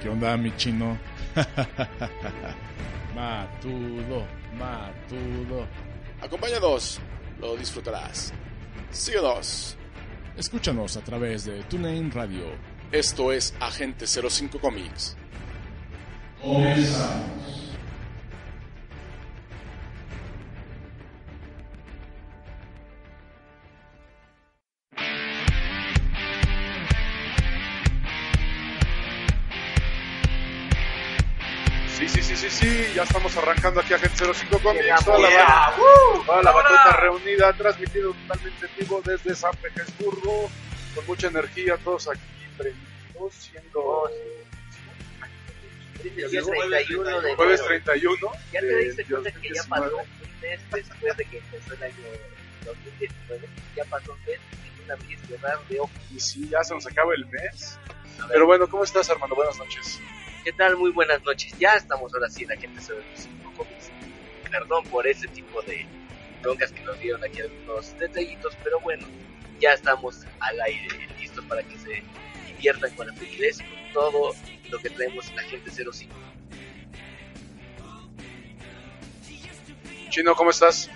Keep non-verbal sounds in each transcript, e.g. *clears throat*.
¿Qué onda, mi chino? *laughs* matudo, matudo. Acompáñanos, lo disfrutarás. Síguenos. Escúchanos a través de TuneIn Radio. Esto es Agente 05 Comics. Comenzamos. Sí, sí, ya estamos arrancando aquí Agente 05 Comics. Toda la, toda la batuta reunida, transmitido totalmente en vivo desde San Petersburgo, con mucha energía, todos aquí prendidos, siendo Dice el día 31 de jueves enero. 31. Ya te diste cuenta que ya 2019. pasó un mes después de que empezó el año 2019. Ya pasó un mes y una vez cerrar de ojos. Y sí, ya se nos acaba el mes. Pero bueno, ¿cómo estás, Armando? Buenas noches. ¿Qué tal? Muy buenas noches. Ya estamos ahora sí en la gente sobre los cinco cómics. Perdón por ese tipo de broncas que nos dieron aquí algunos detallitos, pero bueno, ya estamos al aire, listos para que se diviertan con la frigidez y con todo lo que traemos en la gente 05. Chino, ¿cómo estás?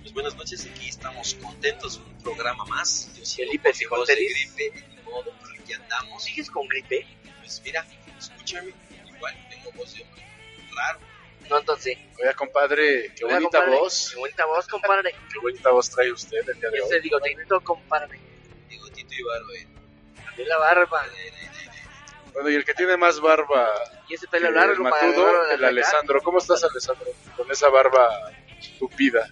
Pues buenas noches, aquí estamos contentos, un programa más. Yo Felipe, si de gripe, ni modo, pero aquí andamos. ¿Sigues con gripe? Pues mira, escúchame, igual tengo voz de hombre raro. No, entonces. Oiga, compadre, qué Oiga, bonita compadre, voz. Qué bonita voz, compadre. *laughs* Qué bonita voz trae usted el día de Ese hoy. digo, te compadre. Digo, Tito y Barba, eh. También la barba. Bueno, y el que tiene más barba Y ese pelo el largo para matudo, de el Alessandro. ¿Cómo estás, Alessandro? Con esa barba tupida.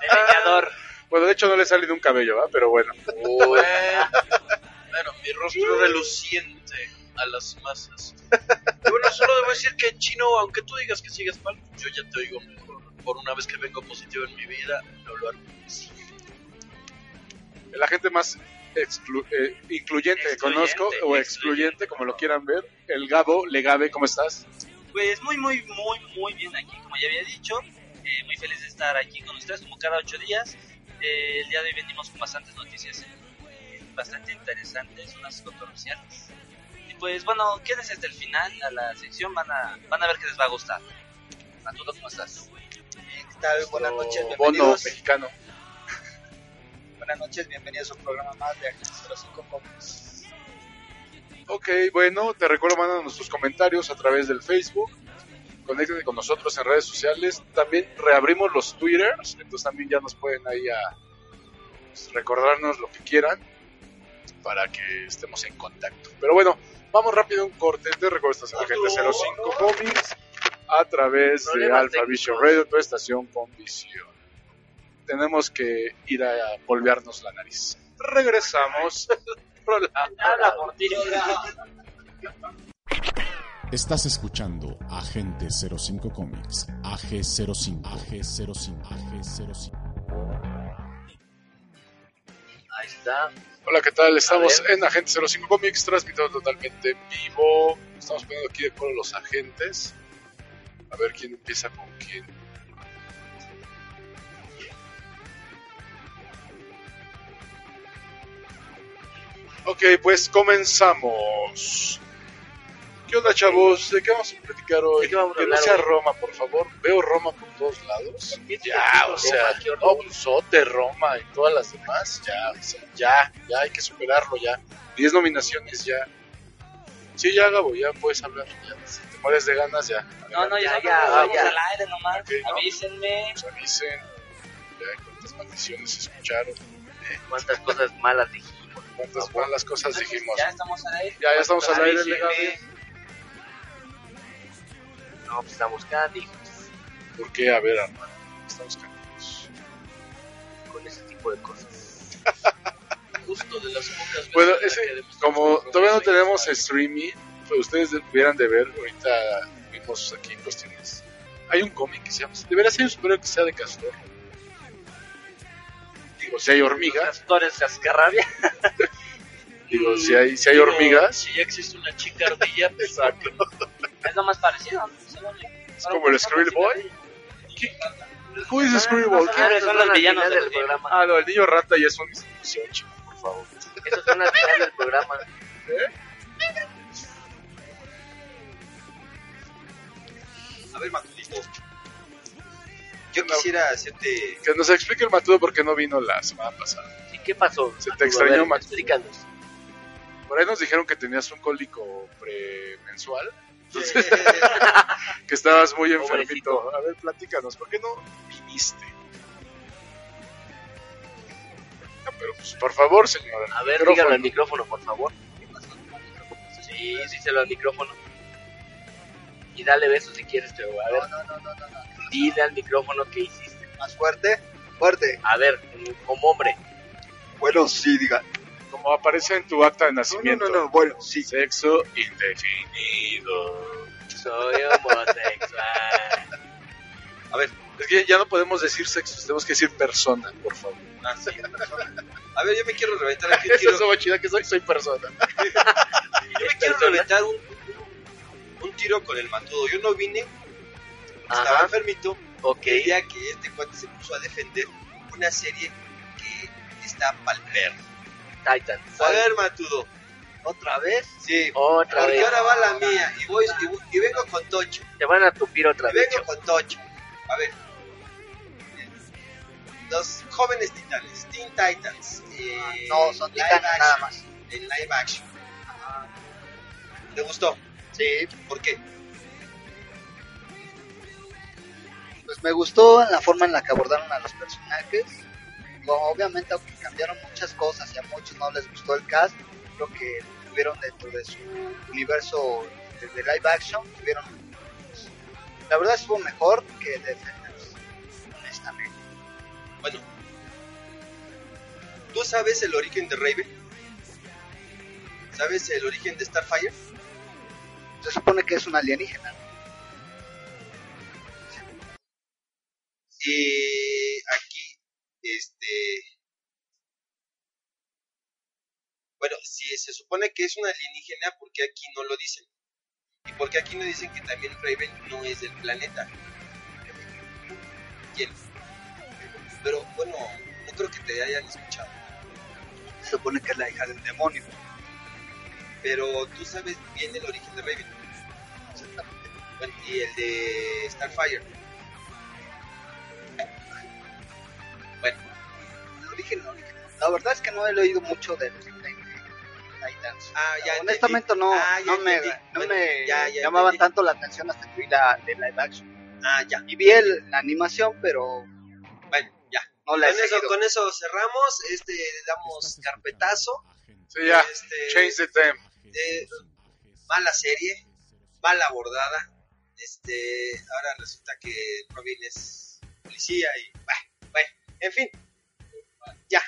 Leñador. *laughs* Bueno, de hecho no le ha salido un cabello, ¿va? Pero bueno. Bueno, bueno, mi rostro reluciente a las masas. Bueno, solo debo decir que chino, aunque tú digas que sigues mal, yo ya te oigo mejor. Por una vez que vengo positivo en mi vida, lo lo. La gente más exclu- eh, incluyente que conozco, o excluyente, como lo quieran ver. El Gabo, Legabe, ¿cómo estás? Pues muy, muy, muy, muy bien aquí, como ya había dicho. Eh, muy feliz de estar aquí con ustedes como cada ocho días. Eh, el día de hoy venimos con bastantes noticias eh, bastante interesantes, unas controversiales. Pues bueno, quédense hasta el final a la sección, van a, van a ver que les va a gustar. Matudo, ¿cómo estás? ¿Qué tal? Buenas noches, Bono bienvenidos. mexicano. *laughs* Buenas noches, bienvenidos a un programa más de Agente 05 Comics. Ok, bueno, te recuerdo mándanos tus comentarios a través del Facebook. Conéctate con nosotros en redes sociales. También reabrimos los Twitters, entonces también ya nos pueden ahí a pues, recordarnos lo que quieran para que estemos en contacto. Pero bueno, vamos rápido a un corte. Te recuerdo estás en la gente 05 Comics a través de Alpha. Vision Radio, tu estación con visión. Tenemos que ir a polvearnos la nariz. Regresamos. *laughs* Habla por ti. Estás escuchando Agente 05 Comics, AG05, AG05, AG05. Está. Hola, ¿qué tal? Estamos en Agente 05 Comics, transmitiendo totalmente en vivo. Estamos poniendo aquí de acuerdo los agentes A ver quién empieza con quién. Ok, pues comenzamos. ¿Qué onda, chavos? ¿De qué vamos a platicar hoy? ¿De qué vamos a que no sea? Roma, por favor. Veo Roma por todos lados. ¿Qué Ya, o sea, no, pues, Sote, Roma y todas las demás. Ya, o sea, ya, ya hay que superarlo ya. 10 nominaciones ya. Sí, ya, Gabo, ya puedes hablar. Ya, si te mueres de ganas, ya. No, no, ya, Ya, ya, ya, vamos ya. al aire nomás. Ok, ¿no? Avísenme. Nos avisen. Ya, cuántas maldiciones escucharon. ¿Cuántas cosas malas dijimos? Cuántas malas cosas dijimos. Ya estamos al aire. Ya, ya estamos al aire. No, pues estamos canijos ¿Por qué? A ver, hermano. Estamos cansados. con ese tipo de cosas. *laughs* Justo de las pocas veces Bueno, ese, como todavía no tenemos streaming, pues ustedes debieran de ver, ahorita vimos aquí cuestiones. Hay un cómic que se llama, debería ser un superhéroe que sea de castor. Digo, si hay hormigas, Castores cascarrabia. *laughs* digo, si hay, si hay hormigas, Si ya existe una chica ardilla, pues, *laughs* exacto. Es lo más parecido. yo. Es como el Skrill Boy. Who is Skrill Boy? Esos son los villanos del programa. Ah, no, el niño rata ya es una institución, chico, por favor. Esos son las finales del programa. A ver, Matudito. Yo quisiera hacerte. Que nos explique el matudo por qué no vino la semana pasada. ¿Y qué pasó? Se te extrañó, ver, Max. Explícanos. Por ahí nos dijeron que tenías un cólico premensual. Entonces, *laughs* que estabas muy enfermito. Pobrecito. A ver, platícanos, ¿por qué no viniste? Pero pues, por favor, señor. A ver, micrófono. dígalo al micrófono, por favor. Sí, díselo al micrófono. Y dale besos si quieres, pero a ver, No, no, no, no, no, no. dile al micrófono qué hiciste. Más fuerte. Fuerte. A ver, como hombre. Bueno, sí, diga. Como aparece en tu acta de No, no, nacimiento. no, no. Bueno, sí. Sexo indefinido. Soy homosexual. A ver, Es que ya no podemos decir sexo, tenemos que decir persona, por favor. ah, sí, persona. A ver, yo me quiero reventar aquí. *laughs* Esa Quiero, es lo chida que soy, soy persona. *laughs* yo me quiero reventar un, un tiro con el matudo. Yo no vine, estaba Ajá, enfermito. ok. El día que este cuate se puso a defender una serie que está pa'l perro. Titans. A ver, matudo. ¿Otra vez? Sí. Otra Porque vez. ahora va la mía y voy y, vengo con Tocho. Te van a tupir otra Y vez. vengo con Tocho. A ver. Los jóvenes titanes, Teen Titans. eh, No, son titanes action, nada más. En live action. ¿Te gustó? Sí, ¿Por qué? pues me gustó la forma en la que abordaron a los personajes. Digo, obviamente, aunque cambiaron muchas cosas y a muchos no les gustó el cast, creo que tuvieron dentro de su universo de, de live action, tuvieron. La verdad estuvo mejor que Defenders, honestamente. Bueno. ¿Tú sabes el origen de Raven? ¿Sabes el origen de Starfire? Se supone que es un alienígena. Y aquí, este. Bueno, si se supone que es una alienígena, ¿por qué aquí no lo dicen? ¿Y por qué aquí no dicen que también Raven no es del planeta? ¿Quién? Pero bueno, no creo que te hayan escuchado. Se supone que es la hija del demonio. Pero tú sabes bien el origen de Raven. Bueno, y el de Starfire. La verdad es que no he leído mucho de Titans. Ah, ya Honestamente no, Ah, ya no me, entendí. no Bueno, me ya, ya llamaban entendí. tanto la atención hasta que vi la de live action. Ah, ya. Y vi el- la animación, pero Bueno, ya. no la he Con eso, seguido. con eso cerramos. Este, le damos carpetazo. Sí, ya. Este, Change the theme. eh, mala serie, mal abordada. Este, ahora resulta que Robin es policía y bah, bueno, en fin, ya,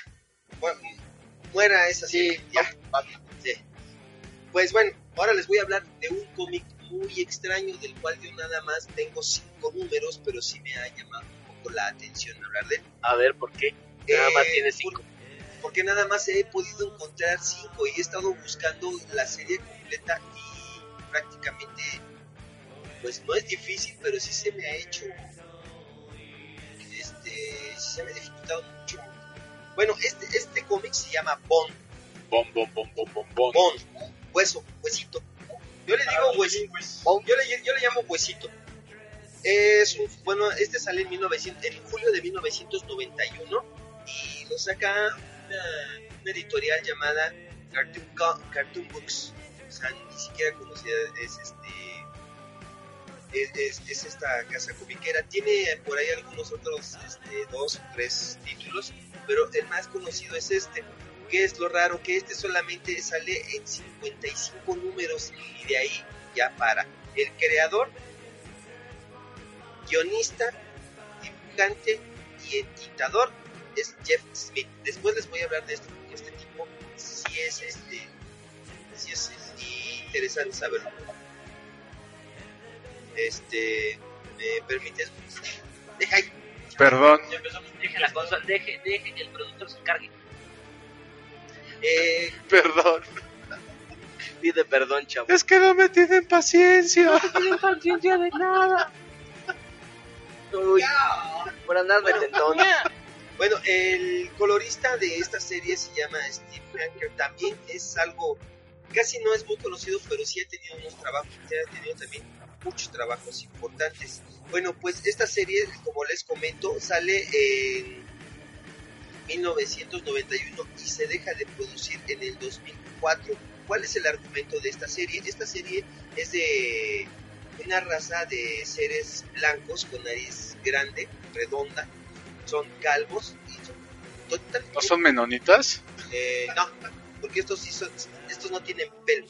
Bueno, muera esa serie, ya, sí. Pues bueno, ahora les voy a hablar de un cómic muy extraño del cual yo nada más tengo cinco números, pero sí me ha llamado un poco la atención hablar de él. A ver, ¿por qué? Nada Eh, más tiene cinco. porque nada más he podido encontrar cinco y he estado buscando la serie completa y prácticamente pues no es difícil, pero sí se me ha hecho, este, sí se me ha dificultado. Bueno, este, este cómic se llama Bond, bom, bom, bom, bom, bom. Bond, hueso, huesito. Yo le digo huesito, yo le, yo le llamo huesito. Es un, bueno, este sale en, 1900, en julio de 1991 y lo saca una, una editorial llamada Cartoon, Cartoon Books. O sea, ni siquiera conocida es este es, es- es esta casa comiquera. Tiene por ahí algunos otros este, dos o tres títulos, pero el más conocido es este. ¿Qué es lo raro? Que este solamente sale en 55 números y de ahí ya para. El creador, guionista, dibujante y editador es Jeff Smith. Después les voy a hablar de este, porque este tipo sí es este es, es interesante saberlo. Este, ¿me permites? Deja ahí. Perdón. Ya empezamos. Deje la consola, deje, deje que el productor se encargue. Eh, Perdón. Pide perdón, chavo. Es que no me tienen paciencia. No conciencia de nada. Uy, por andar de tentón. Bueno, el colorista de esta serie se llama Steve Franker. También es algo, casi no es muy conocido, pero sí ha tenido unos trabajos, ha tenido también muchos trabajos importantes. Bueno, pues esta serie, como les comento, sale en 1991 y se deja de producir en el 2004. ¿Cuál es el argumento de esta serie? Esta serie es de una raza de seres blancos con nariz grande, redonda, son calvos y son totalmente... ¿No son menonitas? Eh, no, porque estos sí son, estos no tienen pelo.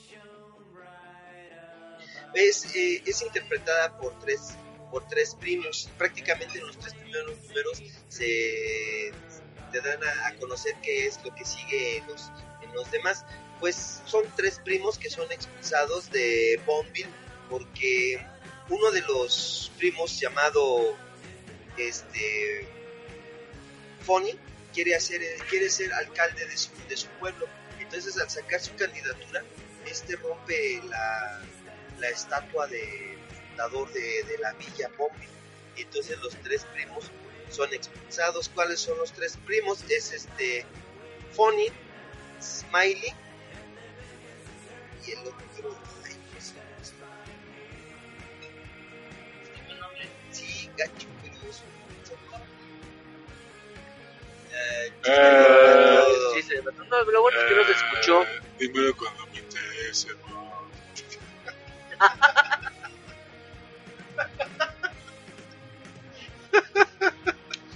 Es, eh, es interpretada por tres, por tres primos. Prácticamente en los tres primeros números se te dan a, conocer qué es lo que sigue en los, en los demás. Pues son tres primos que son expulsados de Bonville porque uno de los primos llamado este Fonny quiere hacer quiere ser alcalde de su, de su pueblo entonces al sacar su candidatura este rompe la, la estatua de fundador de, de la villa y entonces los tres primos son expulsados cuáles son los tres primos es este Fonny Smiley y el otro ay, no sé. sí gacho pero es un- Eh, Eh, Sí, se no, lo bueno es que no se escuchó. Dímelo cuando me interese, ¿no?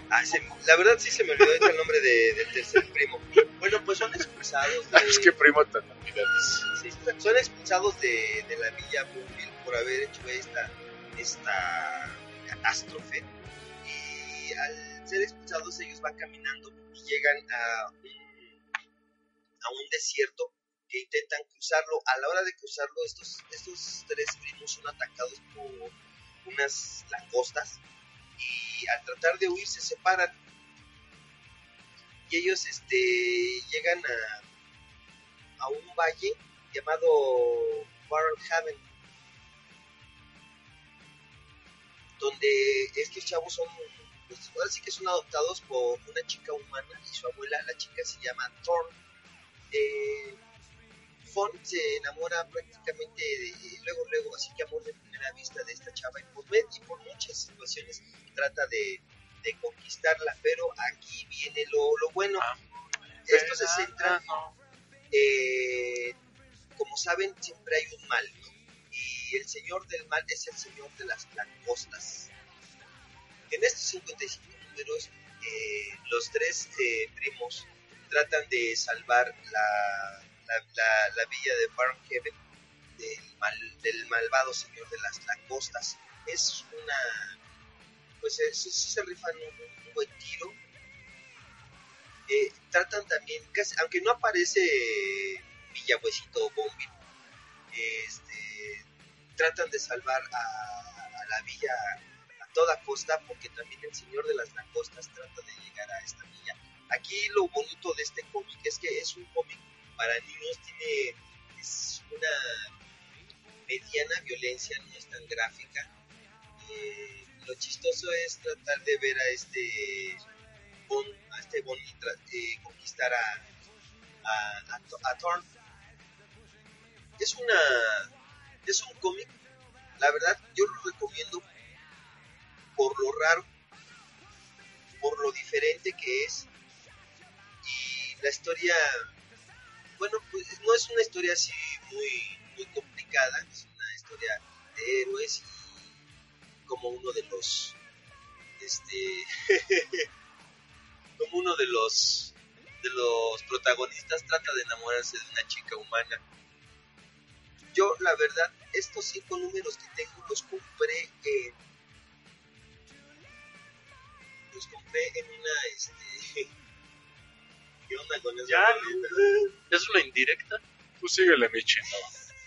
Ah, se- la verdad sí se me olvidó el nombre de- del tercer primo. Bueno, pues son expulsados de, Es que primo tan sí, son expulsados de, de la villa Boonville por haber hecho esta, esta catástrofe. Y al ser expulsados ellos van caminando y llegan a un, a un desierto que intentan cruzarlo. A la hora de cruzarlo estos, estos tres primos son atacados por unas langostas y al tratar de huir se separan y ellos este llegan a, a un valle llamado Barrelhaven donde estos chavos son pues ahora sí que son adoptados por una chica humana y su abuela la chica se llama Thorn eh, Fon se enamora prácticamente de, luego luego así que amor de primera vista de esta chava y por, y por muchas situaciones trata de, de conquistarla pero aquí viene lo, lo bueno. Esto se centra eh, como saben siempre hay un mal ¿no? y el señor del mal es el señor de las langostas. En estos 55 números eh, los tres eh, primos tratan de salvar la, la, la, la villa de Barnhaven del, del malvado señor de las langostas. Es una. Pues eh, sí, se rifan un, un buen tiro. Eh, tratan también, casi, aunque no aparece Villahuesito o Bombi, este, tratan de salvar a, a la villa a toda costa porque también el señor de las langostas trata de llegar a esta villa. Aquí lo bonito de este cómic es que es un cómic para niños, tiene es una mediana violencia, no es tan gráfica. Eh, lo chistoso es tratar de ver a este Bon, a este tra- eh, conquistar a, a, a, a Thorn. Es una es un cómic, la verdad yo lo recomiendo por lo raro, por lo diferente que es y la historia, bueno, pues no es una historia así muy muy complicada, es una historia de héroes y como uno de los este *laughs* como uno de los de los protagonistas trata de enamorarse de una chica humana. Yo, la verdad, estos cinco números que tengo los compré en los compré en una este ¿qué onda con eso? Ya, ¿Es una indirecta? Tú síguele, Michi.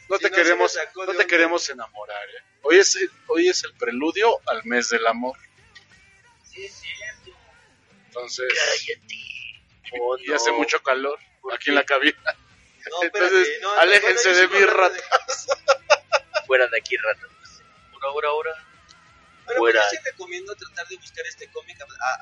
No Si te no, queremos, de no te queremos enamorar. ¿eh? Hoy es el- hoy es el preludio al mes del amor. Sí, es cierto. Entonces, Oh, y hace no. mucho calor aquí en la cabina. No, Entonces, espérate, no, aléjense bueno, de sigo mi hablando rata. Fuera de aquí, rato. Ahora, ahora, ahora. Bueno, Fuera. pues yo sí recomiendo tratar de buscar este cómic,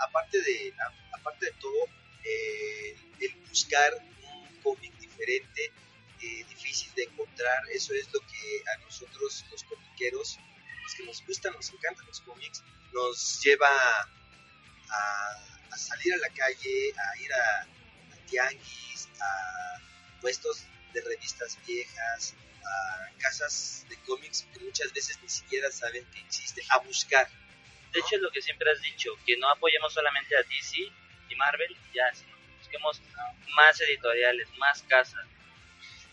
aparte de a- aparte de todo, eh, el buscar un cómic diferente, eh, difícil de encontrar, eso es lo que a nosotros los comiqueros, los que nos gustan, nos encantan los cómics, nos lleva a, a salir a la calle, a ir a, a tianguis, a puestos de revistas viejas, a casas de cómics que muchas veces ni siquiera saben que existen, a buscar. De hecho, es lo que siempre has dicho, que no apoyemos solamente a DC y Marvel ya, sino busquemos más editoriales, más casas.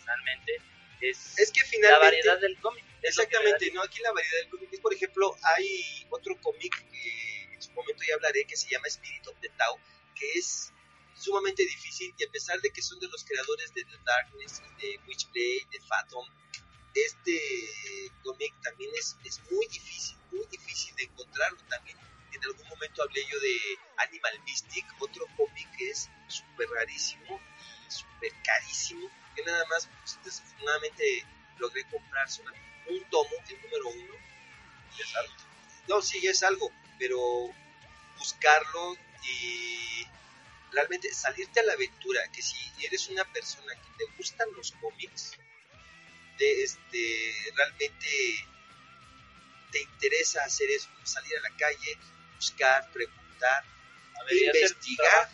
Realmente es, Es que la variedad del cómic. Exactamente, ¿no? Aquí la variedad del cómic es, por ejemplo, hay otro cómic que en su momento ya hablaré que se llama Spirit of the Tao, que es sumamente difícil y a pesar de que son de los creadores de The Darkness, de Witchblade, de Phantom, este cómic también es, es muy difícil, muy difícil de encontrarlo también. En algún momento hablé yo de Animal Mystic, otro cómic que es súper rarísimo y súper carísimo, que nada más, pues, desafortunadamente logré comprar un tomo, el número uno, es algo. No, sí, es algo, pero buscarlo y realmente salirte a la aventura, que si eres una persona que te gustan los cómics, de este, realmente te interesa hacer eso, salir a la calle, buscar, preguntar, Debería investigar.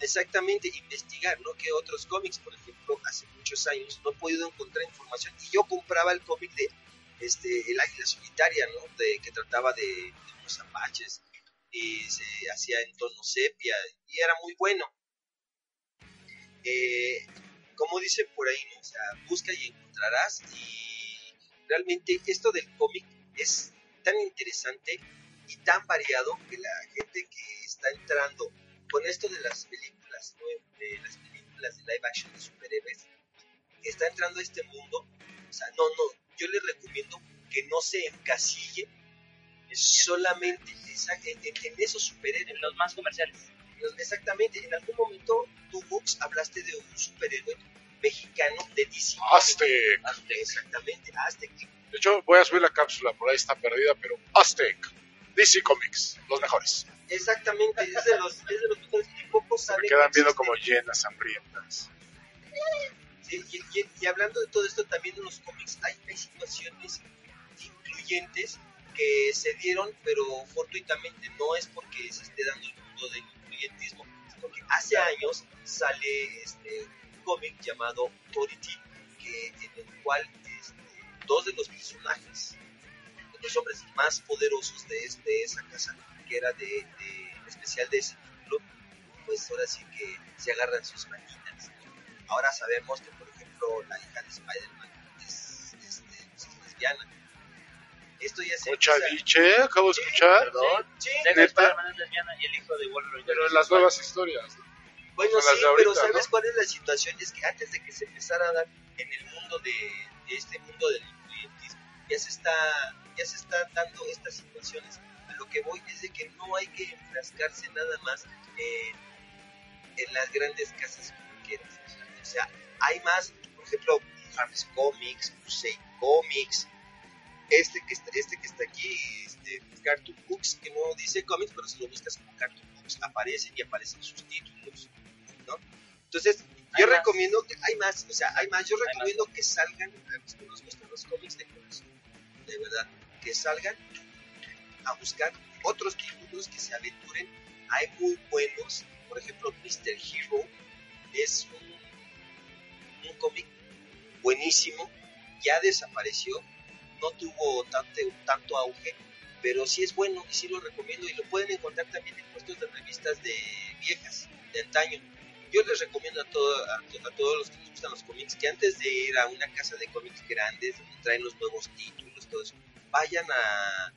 exactamente investigar, ¿no? Que otros cómics, por ejemplo, hace muchos años no he podido encontrar información y yo compraba el cómic de este El Águila Solitaria, ¿no? De que trataba de, de unos apaches y se hacía en tono sepia y era muy bueno. Eh, como dicen por ahí, ¿no? O sea, busca y encontrarás y realmente esto del cómic es tan interesante y tan variado que la gente que está entrando con esto de las películas, ¿no? de las películas de live action de superhéroes, que está entrando a este mundo, o sea, no, no, yo les recomiendo que no se encasille solamente en, en- en esos superhéroes. En los más comerciales. Exactamente, en algún momento tú, Books, hablaste de un superhéroe mexicano de DC. Aztec. Aztec, Exactamente, Aztec. De hecho, voy a subir la cápsula, por ahí está perdida, pero Aztec. DC Comics, los mejores. Exactamente, es de los, es de los mejores y pocos saben Me quedan que viendo como llenas hambrientas. Sí, y, y- y hablando de todo esto, también en los cómics hay, hay situaciones incluyentes que se dieron, pero fortuitamente no es porque se esté dando el mundo del incluyentismo, sino que hace años sale este, un cómic llamado Authority, que, en el cual este, dos de los personajes, de los hombres más poderosos de, este- de esa casa, que era de, de en especial de ese título, pues ahora sí que se agarran sus. ¿no? Ahora sabemos que, por ejemplo, la hija de Spider-Man es, este, pues, es lesbiana. Esto ya se empieza- Cochadiche, acabo de escuchar. Perdón. Sí. Spider-Man es lesbiana y el hijo de Wolverine. Pero en las nuevas historias. Bueno, sí, ahorita, pero ¿sabes ¿no? cuál es la situación? Es que antes de que se empezara a dar en el mundo de, de este mundo del incluyentismo, ya se está ya se están dando estas situaciones. A lo que voy es de que no hay que enfrascarse nada más en, en las grandes casas comiqueras. O sea, hay más, por ejemplo, Harris Comics, Crusade cómics. Este que está, este que está aquí, este, Cartoon Books, que no dice cómics, pero si lo buscas como Cartoon Books, aparecen y aparecen sus títulos, ¿no? Entonces, yo más. recomiendo que, hay más, o sea, hay más, yo recomiendo que salgan, a los que nos gustan los cómics de corazón, de verdad, que salgan a buscar otros títulos que se aventuren. Hay muy buenos, por ejemplo, Mr. Hero es un, un cómic buenísimo, ya desapareció, no tuvo tanto, tanto auge, pero sí es bueno y sí lo recomiendo y lo pueden encontrar también en puestos de revistas de viejas, de antaño. Yo les recomiendo a, todo- a, a todos los que les gustan los cómics que antes de ir a una casa de cómics grandes donde traen los nuevos títulos, todo eso, vayan a,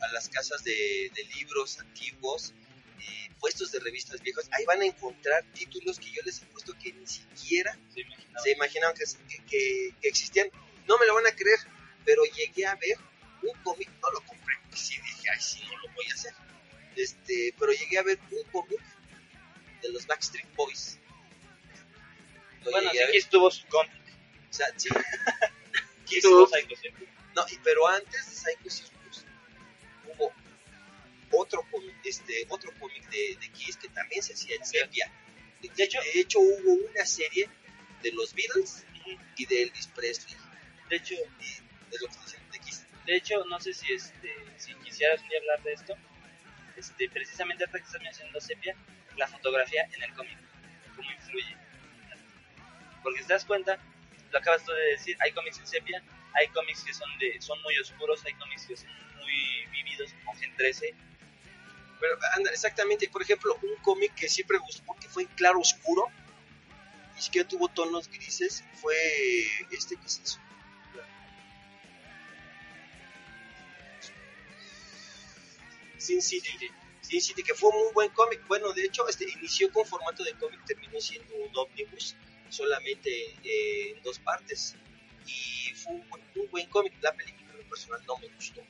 a las casas de, de libros antiguos, eh, puestos de revistas viejas. Ahí van a encontrar títulos que yo les he puesto que ni siquiera Se imaginaba. se imaginaban que, que- que- que existían. No me lo van a creer, pero llegué a ver un cómic, no lo compré, porque sí dije, ay, sí, no lo voy a hacer. Este, pero llegué a ver un cómic de los Backstreet Boys. Lo Bueno, sí, ver. estuvo su cómic. O sea, sí. *laughs* *laughs* Aquí estuvo. No, pero antes de Psycho Circus hubo otro cómic, este, otro cómic de, de Kiss que también se hacía en sepia. De hecho- de hecho hubo una serie de los Beatles y de Elvis Presley. De hecho, Y de lo que de Kiss. de hecho, no sé si este, si quisieras un día hablar de esto, este, precisamente ahorita que estás mencionando sepia, la fotografía en el cómic, cómo influye. Porque si te das cuenta, lo acabas tú de decir, hay cómics en sepia, hay cómics que son de, son muy oscuros, hay cómics que son muy vividos, como Gen 13, Pero anda, exactamente, por ejemplo, un cómic que siempre gustó porque fue en claro oscuro, ni siquiera tuvo tonos grises, fue este que es eso. Sin City. Sin City, que fue un muy buen cómic. Bueno, de hecho, este inició con formato de cómic, terminó siendo un ómnibus, solamente eh, en dos partes. Y fue un buen, un buen cómic. La película, en lo personal, no me gustó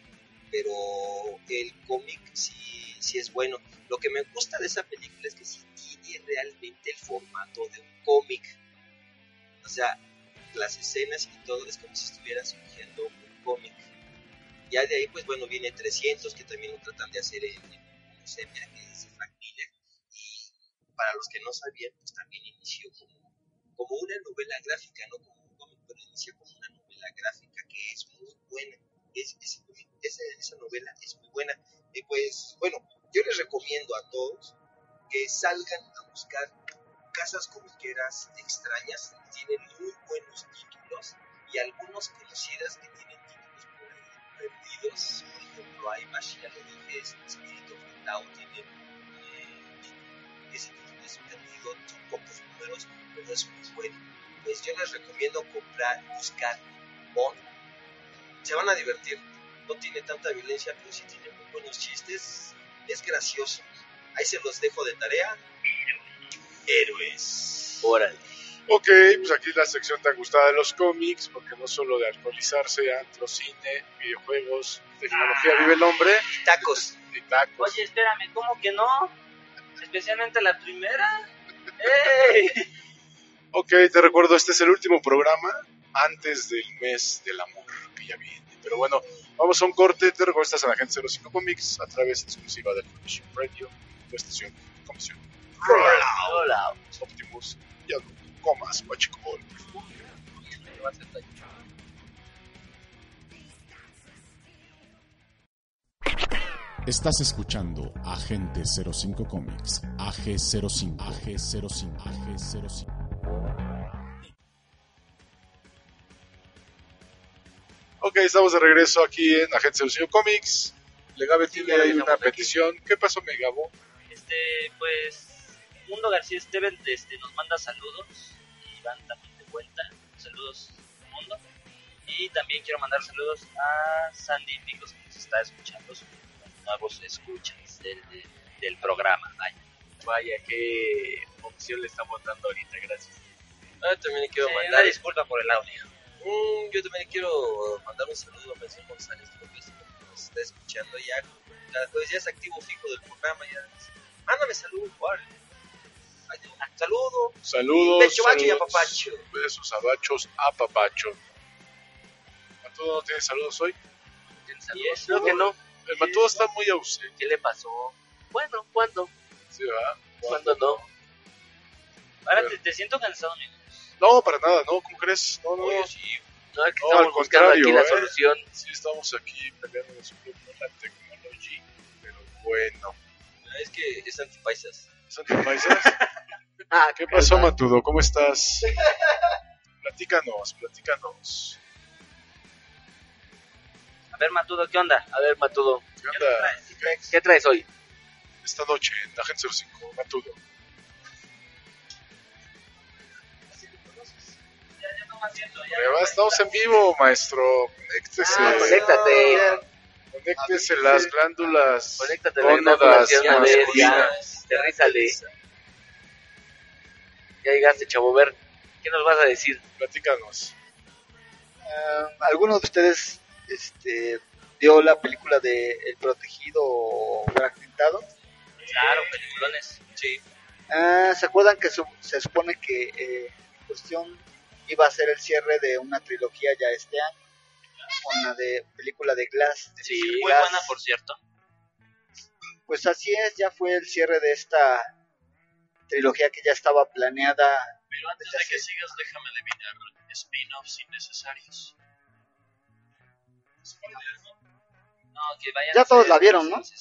pero el cómic sí, sí es bueno. Lo que me gusta de esa película es que sí tiene realmente el formato de un cómic. O sea, las escenas y todo es como si estuvieras viendo un cómic. Ya de ahí, pues bueno, viene 300, que también lo tratan de hacer en, en que es Frank Miller. Y para los que no sabían, pues también inició como, como una novela gráfica, no como pero inició como una novela gráfica que es muy buena. Es, es- esa, novela es muy buena. Y pues, bueno, yo les recomiendo a todos que salgan a buscar casas comiqueras extrañas. Tienen muy buenos títulos y algunos conocidas que tienen títulos perdidos. Por ejemplo, hay Bash, ya lo dije, es Espíritu Fundao, tiene título. Ese título es perdido, son pocos números, pero es muy bueno. Pues yo les recomiendo comprar, buscar Bond. Se van a divertir no tiene tanta violencia, pero sí tiene muy buenos chistes. Es gracioso. Ahí se los dejo de tarea. Héroes. Órale. Ok, pues aquí la sección tan gustada de los cómics, porque no solo de actualizarse, antro, cine, videojuegos, tecnología vive el hombre, Y tacos. y tacos. Oye, espérame, ¿cómo que no? Especialmente la primera. *laughs* ¡Ey! Ok, te recuerdo, este es el último programa antes del mes del amor que ya viene. Pero bueno, vamos a un corte. Te recuerdo, estás en Agente 05 Comics a través exclusiva de Commission Radio, tu estación comisión. Hola. Optimus, no comas, guachicol. Estás escuchando Agente 05 Comics, AG05, AG05, AG05. Estamos de regreso aquí en Agente 05 Comics. Legabe tiene ahí una aquí. petición. ¿Qué pasó, Megabo? Este, pues, Mundo García Esteban este, nos manda saludos y van también de vuelta. Saludos, Mundo. Y también quiero mandar saludos a Sandy Picos que nos está escuchando, sus nuevos escuchas del, del- del programa. Vaya. Vaya, qué opción le estamos dando ahorita, gracias. Ah, también le quiero Sí, mandar. una disculpa por el audio. Mm, yo también quiero mandar un saludo a Mención González, es- nos está escuchando ya. Cada jueves ya es activo fijo del programa. ya Mándame saludos. Ay, Saludo. Saludos. Becho, bacho y saludos. apapacho. Besos, abachos, apapachos. Matudo no tiene saludos hoy. ¿Tienes saludos? Creo que no. El Matudo está muy ausente. ¿Qué le pasó? Bueno, ¿cuándo? Sí, ¿verdad? ¿Cuándo no? Ahora te, te siento cansado, amigo. No, para nada, no, ¿cómo crees? No, no, Oye, sí, No, es que No, al buscando aquí contrario, la ¿eh? solución. Sí, estamos aquí peleándonos un poco con la tecnología. Pero bueno. es que es antipaisas. ¿Santi Paisas? *laughs* Ah, ¿Qué pasó, Matudo? ¿Cómo estás? *laughs* Platícanos, platícanos. A ver, Matudo, ¿qué onda? A ver, Matudo, ¿Qué ¿Qué onda traes? ¿qué traes hoy? esta noche en Agente 05, Matudo? Estamos en vivo, maestro. Conéctese. Ah, conéctate. Conéctese las glándulas. Conéctate masculinas. aterrízale. Ya llegaste, chavo, ver, ¿qué nos vas a decir? Platícanos. Ah, ¿Alguno de ustedes este, vio la película de El Protegido Fragmentado? Claro, peliculones. Sí. Ah, ¿Se acuerdan que su- se supone que eh, en cuestión iba a ser el cierre de una trilogía ya este año? Con la de película de Glass. de Sí, Muy buena, por cierto. Pues así es, ya fue el cierre de esta trilogía que ya estaba planeada. Pero antes de que sigas, déjame eliminar spin-offs innecesarios. No, que vayan Ya a todos la vieron, ¿no? Sí.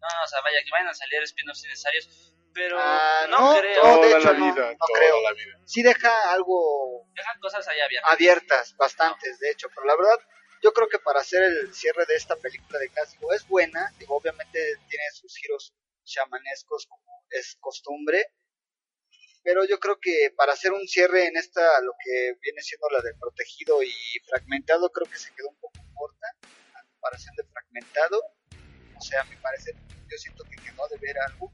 No, no, o sea, vaya, que vayan a salir spin-offs innecesarios. Pero Ah, no, no, creo. no, de Toda hecho la vida, no toda creo. la vida. Sí deja algo Dejan cosas ahí abiertas. abiertas, bastantes de hecho, pero la verdad yo creo que para hacer el cierre de esta película de digo, es buena, digo, obviamente tiene sus giros chamanescos como es costumbre, pero yo creo que para hacer un cierre en esta, lo que viene siendo la de protegido y fragmentado, creo que se quedó un poco corta, a comparación de fragmentado, o sea, a mi parecer, yo siento que quedó de ver algo,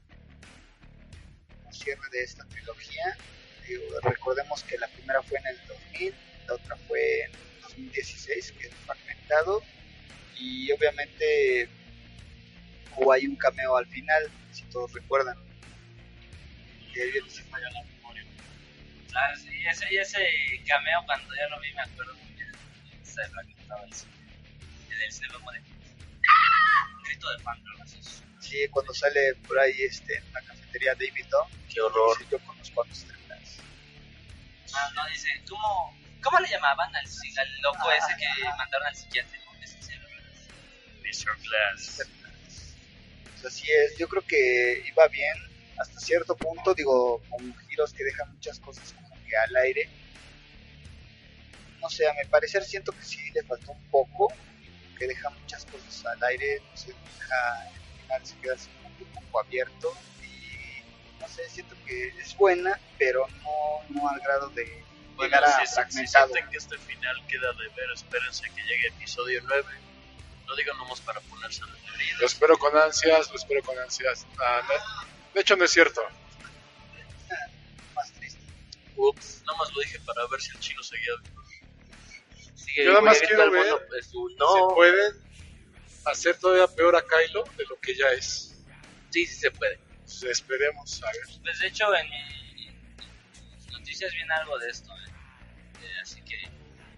cierre de esta trilogía, Digo, recordemos que la primera fue en el 2000, la otra fue en 2016, que es fragmentado, y obviamente hubo ahí un cameo al final, si todos recuerdan. Que siendo ya la memoria. Ah, sí, ese, ese cameo cuando ya lo vi me acuerdo muy bien. Se fragmentaba eso. En el cielo como de... ¡Ah! Fan. Sí, cuando sale por ahí este, en la cafetería David Dunn, Qué horror. dice, yo conozco a Mr. Glass. Ah, no, dice, ¿cómo, ¿cómo le llamaban al, al loco ese que mandaron al verdad. Mr. Glass. Pues así es, yo creo que iba bien hasta cierto punto, digo, con giros que dejan muchas cosas como que al aire. No sé, a mi parecer siento que sí le faltó un poco, que deja muchas cosas al aire, no sé, deja, al final se queda así como que un poco abierto y no sé, siento que es buena, pero no, no al grado de Bueno, llegar a si, sienten que este final queda de ver, espérense que llegue episodio 9. Lo digo nomás para ponerse en Lo espero con ansias, lo espero con ansias. Ah, no- De hecho, no es cierto. Más triste. Ups, nada más lo dije para ver si el chino seguía vivo. Sigue Yo nada más quiero ver mundo, pues, Se no, pueden hacer todavía peor a Kylo de lo que ya es. sí, sí se puede. Pues esperemos, a ver. Pues de hecho, en mis noticias viene algo de esto. ¿eh? Eh, así que.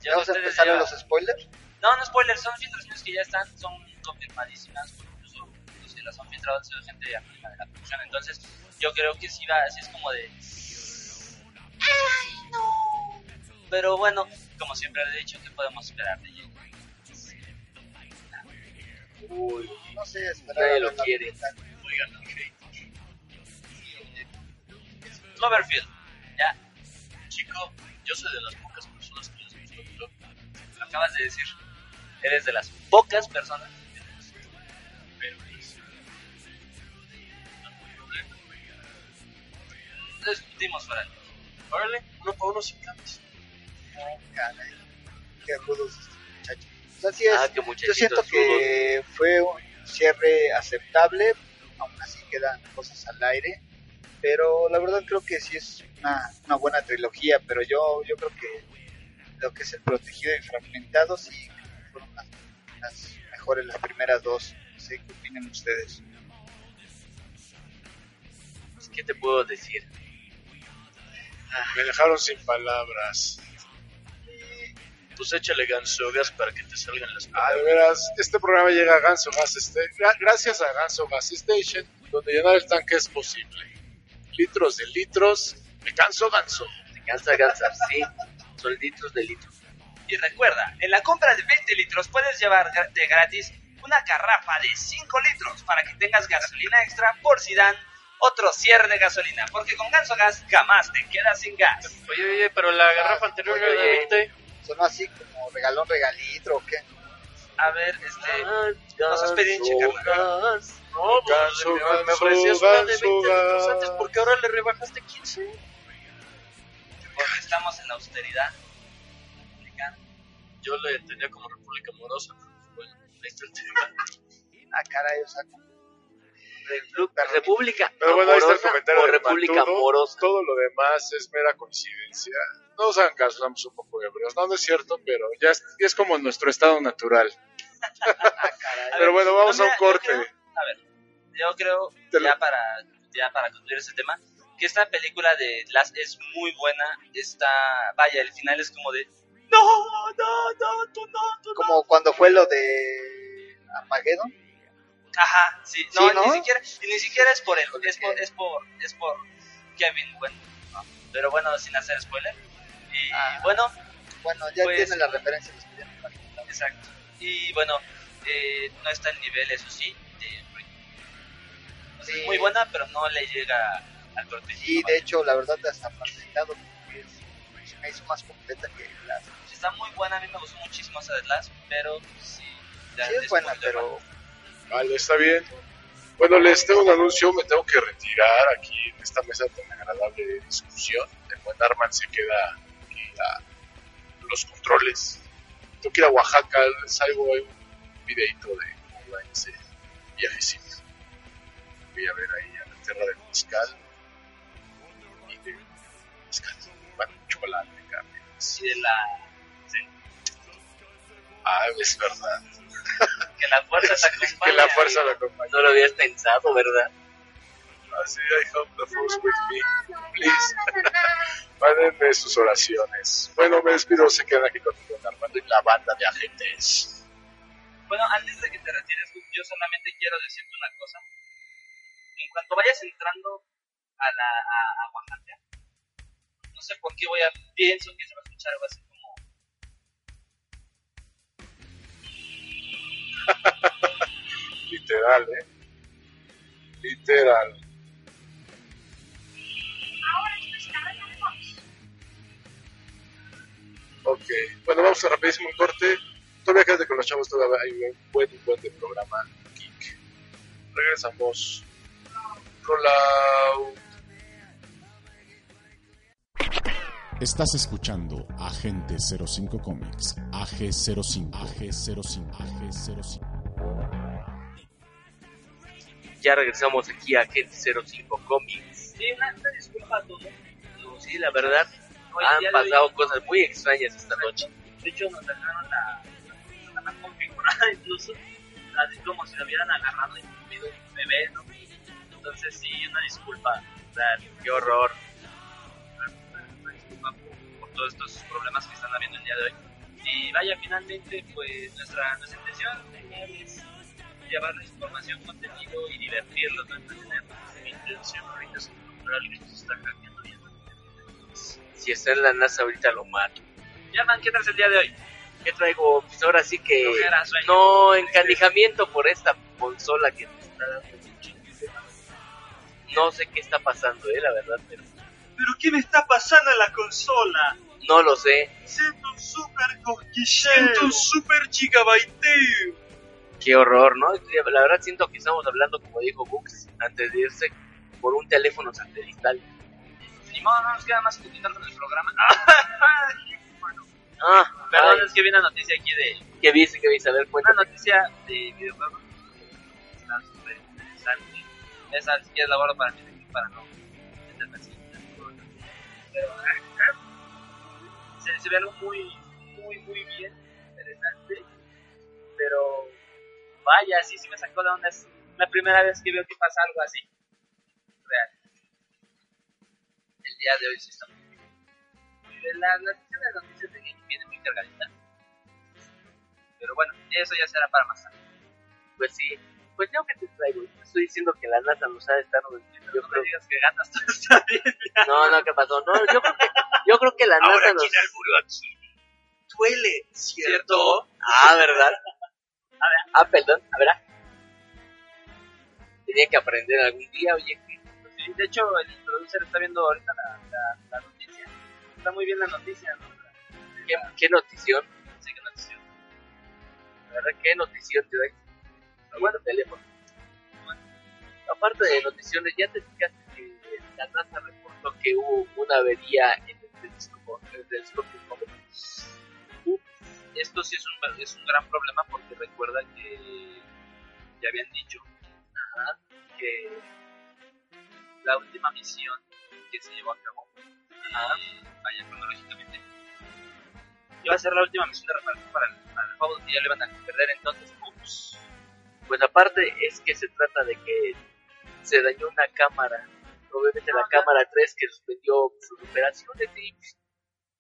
¿Ya vamos a empezar ya- a los spoilers? No, no spoilers, son filtraciones que ya están, son confirmadísimas. Incluso que las han filtrado han sido gente anónima de la producción. Entonces, yo creo que sí va, así es como de. ¡Ay! Pero bueno, como siempre le he dicho, ¿qué podemos esperar de ella? Uy, no sé, esperar Nadie lo quiere. Oigan, ok. Cloverfield, ya, Chico, yo soy de las pocas personas que les gustó Cloverfield. lo acabas de decir. Eres de las pocas personas. Pero pues, no hay problema. Lo discutimos. Órale, uno para uno sin cambios. Caray, qué rudos estos muchachos. Pues así es. Ah, Yo siento que fue un cierre aceptable, aún así quedan cosas al aire, pero la verdad creo que sí es una, una buena trilogía, pero yo yo creo que lo que es el protegido y fragmentado sí fueron las, las mejores las primeras dos. No sé qué opinan ustedes. Pues, ¿Qué te puedo decir? Me dejaron sin palabras. Pues échale gansogas para que te salgan las Ah, de veras, este programa llega a Ganso Gas este, gra- gracias a Ganso Gas Station, donde llenar el tanque es posible. Litros de litros de ganso ganso. Gansa, gansa, sí. Son litros de litros. Y recuerda, en la compra de 20 litros puedes llevar de gratis una garrafa de 5 litros para que tengas gasolina extra por si dan otro cierre de gasolina. Porque con Ganso Gas jamás te quedas sin gas. Oye, oye, pero la garrafa anterior oye, era de oye. 20. Sonó así como regalón, regalitro, ¿o qué? A ver, este... No seas pedinche, carnal. Ganso. No, pues, me, ofrecías una de 20 ganso, litros gas. antes, porque ahora le rebajaste 15? Porque estamos en la austeridad. Yo le tenía como República Amorosa. Bueno, ahí está el tema. Ah, caray, o sea, Replu- República Pero bueno, ahí está el comentario o de República Matudo. Amorosa. Todo lo demás es mera coincidencia. No os hagan caso, estamos un poco ebrios. No, no es cierto, pero ya es, ya es como nuestro estado natural. *laughs* Pero bueno, vamos no, a un corte. creo- a ver, yo creo, Te lo- ya para, ya para concluir ese tema, que esta película de Glass es muy buena. Está, vaya, el final es como de... No, no, no, tú no, tú no. como cuando fue lo de Armageddon. Ajá, sí, Sí, no, ¿no? Ni, siquiera, ni siquiera es por él, es por, es por, es por Kevin, bueno, ¿no? pero bueno, sin hacer spoiler. Y Ah. bueno, Bueno, ya Pues- tienen la referencia. los que ya exacto. Y bueno, eh, no está al nivel, eso sí, de Rick. O sea, Sí. Es muy buena, pero no le llega al prototipo. Sí, de hecho, la verdad, hasta facilitado porque es, se me hizo más completa que las. Está muy buena, a mí me gustó muchísimo esa de Glass, pero sí. ya Sí, es buena, pero Vale, está bien. Bueno, les tengo un anuncio, me tengo que retirar aquí en esta mesa tan agradable discusión. El buen Arman se queda los controles. Tengo que ir a Oaxaca, hago ahí un videito de cómo va ese viajecito. Voy a ver ahí a la tierra del mezcal y de mezcal, bueno, chocolate, carne. Y de la... Ah, es verdad. Que la fuerza te *laughs* acompañe. que la fuerza la acompañe. No lo habías pensado, ¿verdad? Así, I hope the force with me, please. *laughs* Mándenme sus oraciones. Bueno, me despido, se quedan aquí conmigo, Armando y la banda de agentes. Bueno, antes de que te retires, yo solamente quiero decirte una cosa. En cuanto vayas entrando a la a, a Oaxaca, no sé por qué voy a pienso que se va a escuchar algo así como *laughs* Literal, ¿eh? Literal. Ok, bueno, vamos a rapidísimo un corte. Todavía quédate con los chavos, todavía hay un buen, un buen de programa geek. Regresamos. Rollout. Estás escuchando Agente 05 Comics, AG05, AG05, AG05. Ya regresamos aquí a Agente 05 Comics. Sí, una, disculpa a todos. Sí, la verdad, han pasado cosas muy extrañas esta noche. De hecho, nos dejaron la, la, la configurada *laughs* incluso, así como si lo hubieran agarrado y comido un bebé, ¿no? Entonces sí, una disculpa, Qué horror. una disculpa por, por todos estos problemas que están habiendo el día de hoy. Y vaya, finalmente, pues nuestra, nuestra intención es llevarles información, contenido y divertirlos, no entretenerlos. Mi intención ahorita es encontrar a alguien que se está hackeando bien. Si está en la NASA ahorita lo mato. Llaman, ¿qué traes el día de hoy? ¿Qué traigo? Pues ahora sí que... Sueño. No, encandijamiento por esta consola que nos está dando. No sé qué está pasando, eh, la verdad, pero ¿Pero qué me está pasando en la consola? no lo sé. Siento un super cosquilleo. Siento un super gigabyte. Qué horror, ¿no? La verdad siento que estamos hablando, como dijo Books, antes de irse, por un teléfono satelital. Ni modo, no nos queda más que quitarlo del programa. *laughs* Ah, Perdón, ay, es que vi una noticia aquí de... ¿qué viste? ¿Qué viste? A ver, Una cuéntame. noticia de videojuegos. Está súper interesante. Esa sí es la guardo para mí, para no. Pero... Se, se ve algo muy, muy, muy bien. Interesante. Pero... Vaya, sí, sí me sacó la onda. Es la primera vez que veo que pasa algo así. Real. Día de hoy sí está muy bien. La, la sección de noticias de viene muy cargadita. Pero bueno, eso ya será para más tarde. Pues sí. Pues yo que te traigo, te estoy diciendo que la NASA nos ha de estar. Yo No creo me digas que ganas, *laughs* todo está bien. No, no, ¿qué pasó? No, yo creo que, yo creo que la NASA Ahora, nos... Duele, ¿cierto? ¿Cierto? Ah, ¿verdad? A ver, ah, perdón, a ver. ah. Tenía que aprender algún día, oye, que de hecho, el producer está viendo ahorita la, la, la noticia. Está muy bien la noticia, ¿no? qué, qué notición, Sí, qué noticia. la verdad, qué notición te doy. Bueno, teléfono. Aparte de noticiones, ya te fijaste que la NASA reportó que hubo una avería en el telescopio, el telescopio? Esto sí es un, es un gran problema porque recuerda que ya habían dicho ajá, que la última misión que se llevó a cabo, eh, vaya cronológicamente, iba a ser la última misión de reparación para el, para el Hubble y ya le van a perder entonces. Ups. Pues aparte es que se trata de que se dañó una cámara, obviamente la cámara 3 que suspendió sus operaciones y pues,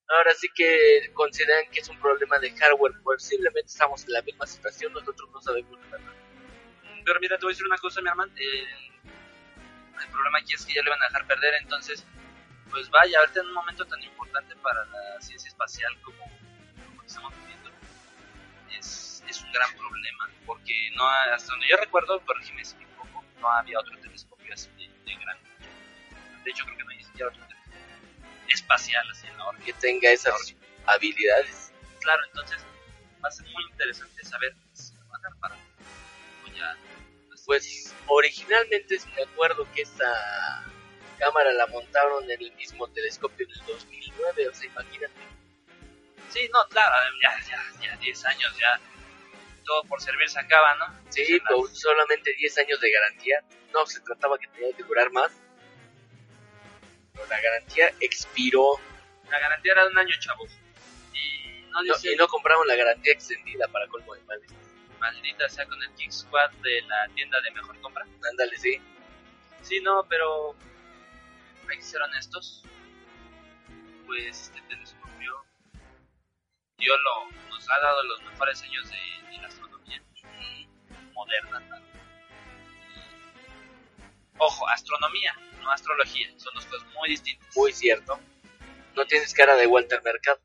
ahora sí que consideran que es un problema de hardware, posiblemente estamos en la misma situación, nosotros no sabemos nada. Pero mira, te voy a decir una cosa, mi hermano. El, el problema aquí es que ya le van a dejar perder, entonces, pues vaya, ahorita en un momento tan importante para la ciencia espacial como, como estamos viviendo, es, es un gran problema, porque no ha- hasta donde yo recuerdo, corrígeme si me equivoco, no había otro telescopio así de, de gran. De hecho, creo que no hay otro telescopio espacial así enorme. Que tenga esas habilidades. Claro, entonces va a ser muy interesante saber si lo van a reparar o ya. Pues originalmente sí me acuerdo que esta cámara la montaron en el mismo telescopio en el 2009, o sea, imagínate. Sí, no, claro, ya, ya, ya 10 años, ya todo por servir se acaba, ¿no? Sí, con solamente 10 años de garantía. No se trataba que tenía que durar más. Pero la garantía expiró La garantía era de un año, chavos. Y no no, y no compraron la garantía extendida para colmo de males. Maldita sea con el Kick Squad de la tienda de mejor compra. Ándale, sí. Sí, no, pero hay que ser honestos. Pues este telescopio dio lo, nos ha dado los mejores años de, de la astronomía moderna. ¿no? Ojo, astronomía, no astrología, son dos cosas muy distintas. Muy cierto. No tienes cara de Walter Mercado.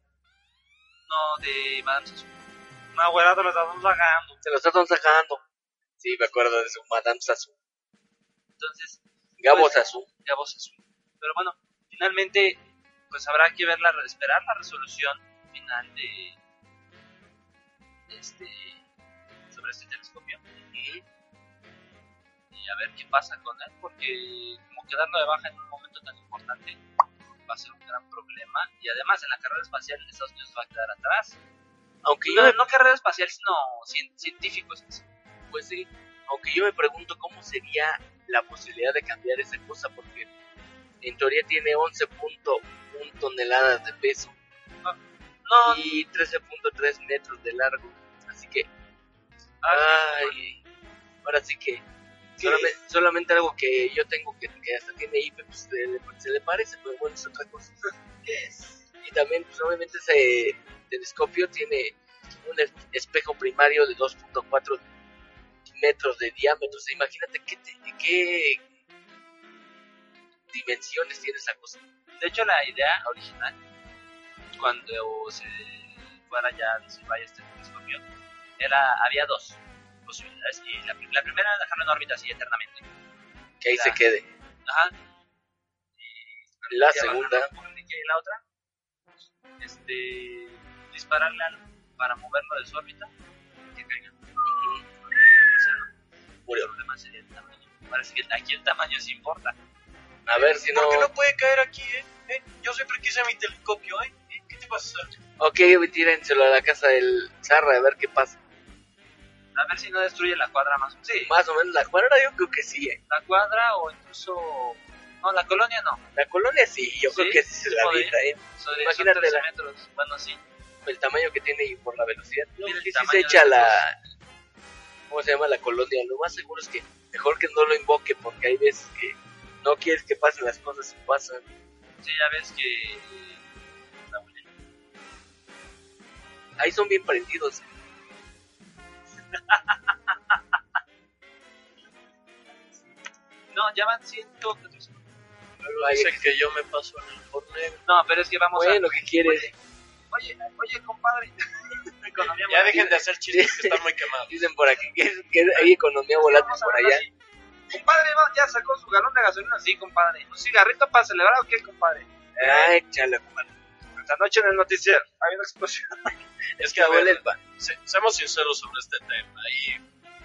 No, de Madame Sassou. No, güerado, lo estamos sacando. Se lo están sacando. Sí, me acuerdo de su Madame Sassou. Entonces, Gabo Pues- Sassou. es un- Pero bueno, finalmente, pues habrá que ver la, esperar la resolución final de este sobre este telescopio y, y a ver qué pasa con él, porque como quedarlo de baja en un momento tan importante va a ser un gran problema y además en la carrera espacial Estados Unidos va a quedar atrás. Aunque yo No, no carrera espacial, sino cien- científicos. pues sí, aunque yo me pregunto cómo sería la posibilidad de cambiar esa cosa, porque en teoría tiene 11.1 toneladas de peso No, y 13.3 metros de largo. Así que, ah, ay, ahora sí que solamente, solamente algo que yo tengo que, que hasta tiene IFE, pues se le, se le parece, pero bueno, es otra cosa. *laughs* Y también, pues obviamente ese telescopio tiene un es- espejo primario de 2.4 metros de diámetro. O sea, imagínate qué, qué dimensiones tiene esa cosa. De hecho, la idea original, cuando se fuera ya, se vaya este telescopio, era, había dos posibilidades. Y la, la primera era dejarlo en órbita así eternamente. Que ahí se quede. Ajá. La segunda, y la otra, este, dispararle algo para moverlo de su órbita y que caiga. Murió. El problema sería el tamaño. Parece que aquí el tamaño sí importa. a ver si no. ¿Por qué no puede caer aquí, eh? ¿Eh? Yo siempre quise mi telescopio, ¿eh? ¿Eh? ¿Qué te pasa? Ok, tírenselo a la casa del Zarra a ver qué pasa. A ver si no destruye la cuadra más. Sí, Más o menos la cuadra yo creo que sí, ¿eh? la cuadra o incluso. No, la colonia no. La colonia sí, yo Sí, creo que sí se la avienta, ¿eh? Son Imagínate 13 la- metros. Bueno, sí. El tamaño que tiene y por la velocidad. El sí tamaño se echa la... ¿Cómo se llama la colonia? Lo más seguro es que mejor que no lo invoque porque hay veces que no quieres que pasen las cosas y pasan. Sí, ya ves que. Ahí son bien prendidos. No, ya van 114. Luego dicen que yo me paso en el torneo. No, pero es que vamos Bueno, a... ¿qué quieres? Oye, oye, compadre. *laughs* Economía Ya dejen de hacer chistes que están muy quemados. Dicen por aquí que, que hay economía volátil por allá. así. Compadre, ya sacó su galón de gasolina. Sí, compadre. ¿Un cigarrito para celebrar o qué, compadre? Ay, échale, compadre. Esta noche en el noticiero hay una explosión. *laughs* Es que a ver, el pan. se- seamos sinceros sobre este tema. Y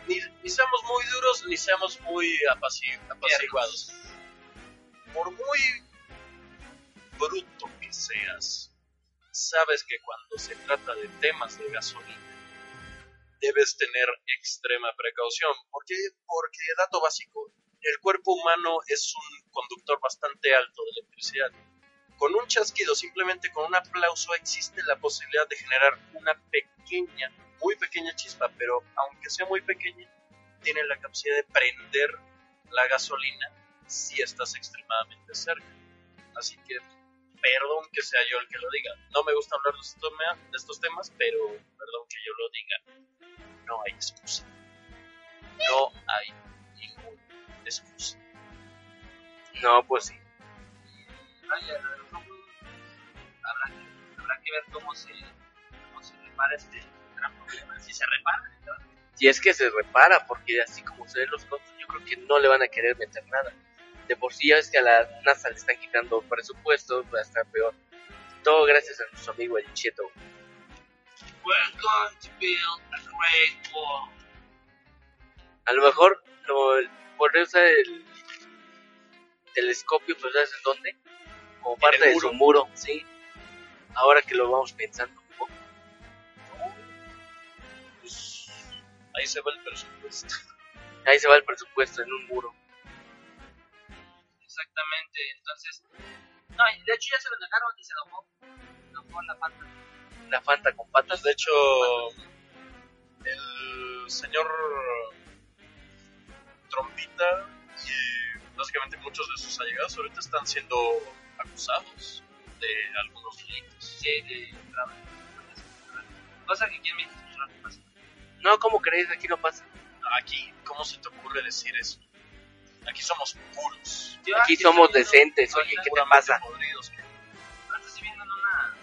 ni, ni seamos muy duros ni seamos muy apaci- apaciguados. Por muy bruto que seas, sabes que cuando se trata de temas de gasolina, debes tener extrema precaución. ¿Por qué? Porque, dato básico, el cuerpo humano es un conductor bastante alto de electricidad. Con un chasquido, simplemente con un aplauso, existe la posibilidad de generar una pequeña, muy pequeña chispa, pero aunque sea muy pequeña, tiene la capacidad de prender la gasolina si estás extremadamente cerca. Así que, perdón que sea yo el que lo diga. No me gusta hablar de estos, tema- de estos temas, pero perdón que yo lo diga. No hay excusa. No hay ninguna excusa. No, pues sí. Vaya, no, habrá, que, habrá que ver cómo se, cómo se repara este gran problema. Si se repara, ¿no? Si es que se repara, porque así como se ven los costos, yo creo que no le van a querer meter nada. De por sí ya es que a la NASA le están quitando presupuestos, va a estar peor. Todo gracias a nuestro amigo el Cheto. We're going to build a great wall. A lo mejor lo, podría usar el telescopio, pero ¿sabes en dónde? Como parte de su muro, sí. Ahora que lo vamos pensando un poco. Pues ahí se va el presupuesto. Ahí se va el presupuesto en un muro. Exactamente, entonces. No, y de hecho ya se lo negaron y se enojó. Enojó la falta. La Fanta con patas. De hecho, el señor Trompita y básicamente muchos de sus allegados ahorita están siendo acusados de algunos delitos. Sí, de fraude. Cosa que aquí en México no pasa. No, ¿cómo crees? Aquí no pasa. Aquí, ¿cómo se te ocurre decir eso? Aquí somos puros. Yo Aquí somos viendo- decentes, oye, ¿qué te pasa? podridos. ahorita estoy viendo en una.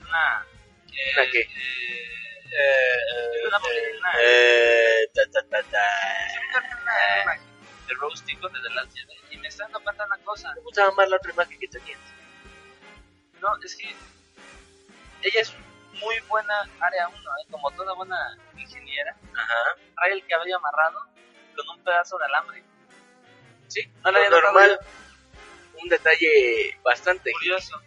Una. eh, ¿Una qué? eh, Eh, una publicidad. Eh, ta, ta, ta, ta. una de roasting con el delante y me está dando cuenta de una cosa. Me gustaba más la otra imagen que tenías. No, es que ella es muy buena área 1, ¿eh? como toda buena ingeniera. Ajá. Trae el cabello amarrado con un pedazo de alambre. Sí, No le había notado normal. Un detalle bastante geek Curioso.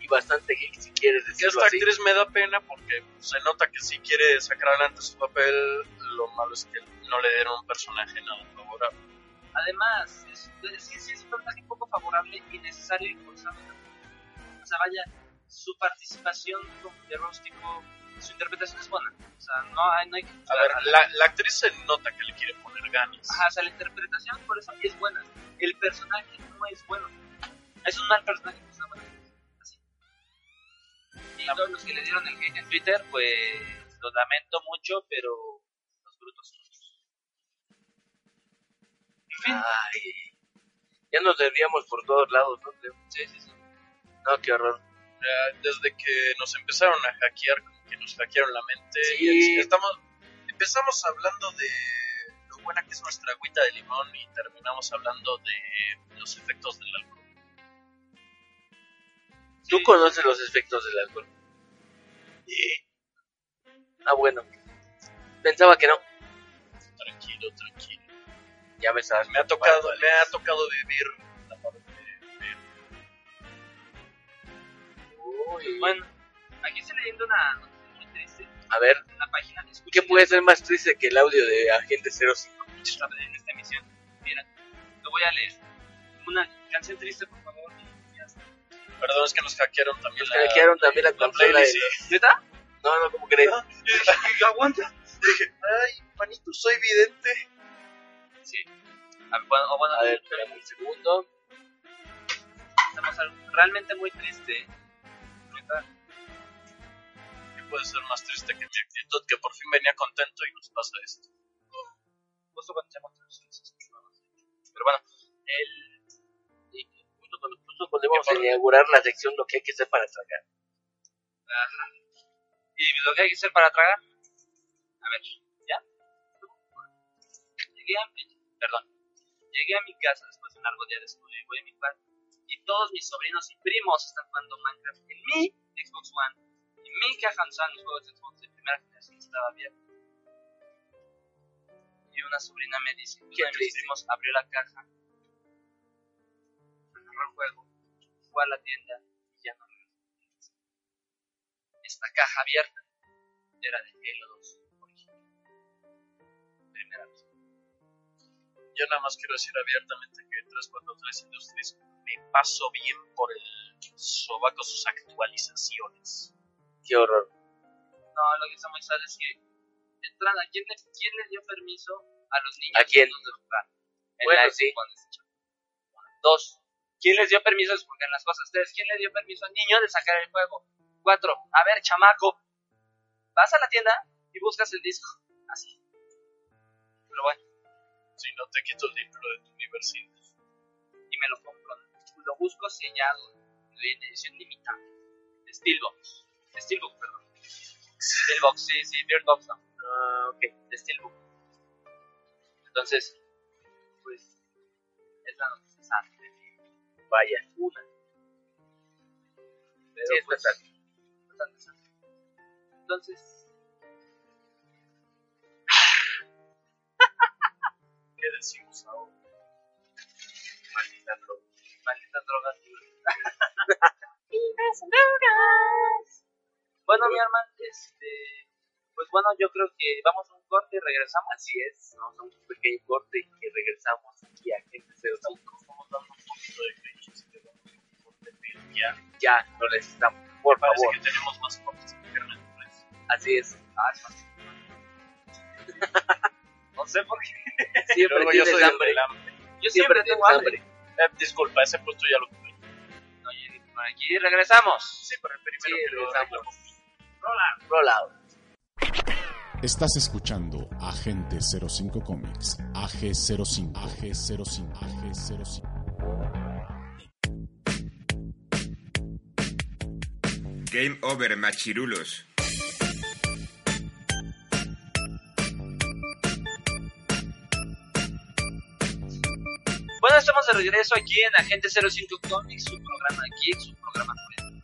y bastante geek, si quieres decirlo esta así. actriz me da pena porque se nota que sí quiere sacar adelante su papel. Lo malo es que no le dieron un personaje nada favorable. Además, es, es, sí es un personaje poco favorable y necesario y forzado. O sea, vaya, su participación como de Rústico, su interpretación es buena. O sea, no hay, no hay que... A ver, la, la actriz se nota que le quiere poner ganas. Ajá, o sea, la interpretación por eso es buena. El personaje no es bueno. Es un mal personaje, no es una buena Así. Y todos los que le dieron el hate en Twitter, pues lo lamento mucho, pero los brutos son. En fin, Ay, ya nos desviamos por todos lados, ¿no? Sí, sí, sí. No, qué horror. Ya, desde que nos empezaron a hackear, que nos hackearon la mente. Sí. Y estamos, empezamos hablando de lo buena que es nuestra agüita de limón y terminamos hablando de los efectos del alcohol. Tú conoces los efectos del alcohol. Ah, bueno. Pensaba que no. Tranquilo, tranquilo. Ya me sabes. Me ha tocado, me ha tocado vivir la parte de- Uy. Bueno, aquí estoy leyendo una A ver, la página ¿qué puede ser más triste que el audio de Agente 05? esta, en esta emisión. Mira, lo voy a leer. Una canción triste, por favor. Ya está. Perdón, es que nos hackearon también Nos la, hackearon también la la consola playlist. de- sí. ¿Neta? No, no, ¿cómo crees? aguanta. Dije, ay, panito, soy vidente. Sí. A ver, bueno, bueno, A ver, espérame un segundo. estamos al- realmente muy triste. Neta. Puede ser más triste que mi actitud, que por fin venía contento y nos pasa esto. Justo cuando los Pero bueno, el... Y justo cuando, justo cuando íbamos a inaugurar la sección lo que hay que hacer para tragar. Ajá. ¿Y lo que hay que hacer para tragar? A ver, ¿ya? Llegué a mi... Perdón. Llegué a mi casa después de un largo día de estudio y voy a mi cuarto. Y todos mis sobrinos y primos están jugando Minecraft en mi Xbox One. Y mi caja donde estaban mis juegos de Xbox de primera generación estaba abierta. Y una sobrina me dice que uno de mis primos abrió la caja, agarró el juego, fue a la tienda y ya no regresó. Esta caja abierta era de Halo 2 original. Primera vez. Yo nada más quiero decir abiertamente que 343 Industries me paso bien por el sobaco sus actualizaciones. Qué horror. No, lo que está muy sad es que, de entrada, ¿quién le, quién le dio permiso a los niños ¿A quién? de jugar? En Bueno, la sí. Dos, ¿quién les dio permiso de desbloquear las cosas? Tres, ¿quién le dio permiso al niño de sacar el juego? Cuatro, a ver, chamaco, vas a la tienda y buscas el disco. Así. Pero bueno, Si no te quito el libro de tu universidad. y me lo compro. Lo busco sellado, en edición limitada. De Steelbox. De Steelbook, perdón. Steelbox, sí, sí, Beardbox no. Ah, ok, de Steelbook. Entonces, pues, es la noticia sad. Vaya. Una. Pero Sí, está pues, sad. bastante sad. Entonces, ¿Qué decimos ahora? maldita droga. Maldita droga. *laughs* bueno, mi hermano, este, pues bueno, yo creo que vamos a un corte y regresamos. Así es. Vamos a un pequeño corte y regresamos aquí a Gente 05. Estamos dando un poquito de cringe. que vamos a un corte, pero Ya, Ya, lo necesitamos. Por parece favor. que tenemos más cortes pues. Así es. *laughs* No sé por qué. Siempre Luego yo tienes soy hambre. hambre. Yo Siempre siempre tengo hambre. Eh, disculpa, ese puesto ya lo tuve. Por aquí regresamos. Sí, pero el primero Sí, que lo regresamos. reclamo. Rollout. Estás escuchando Agente 05 Comics, AG05, AG05, AG05. Game over, machirulos. Bueno, estamos de regreso aquí en Agente 05 Comics, su programa aquí, su programa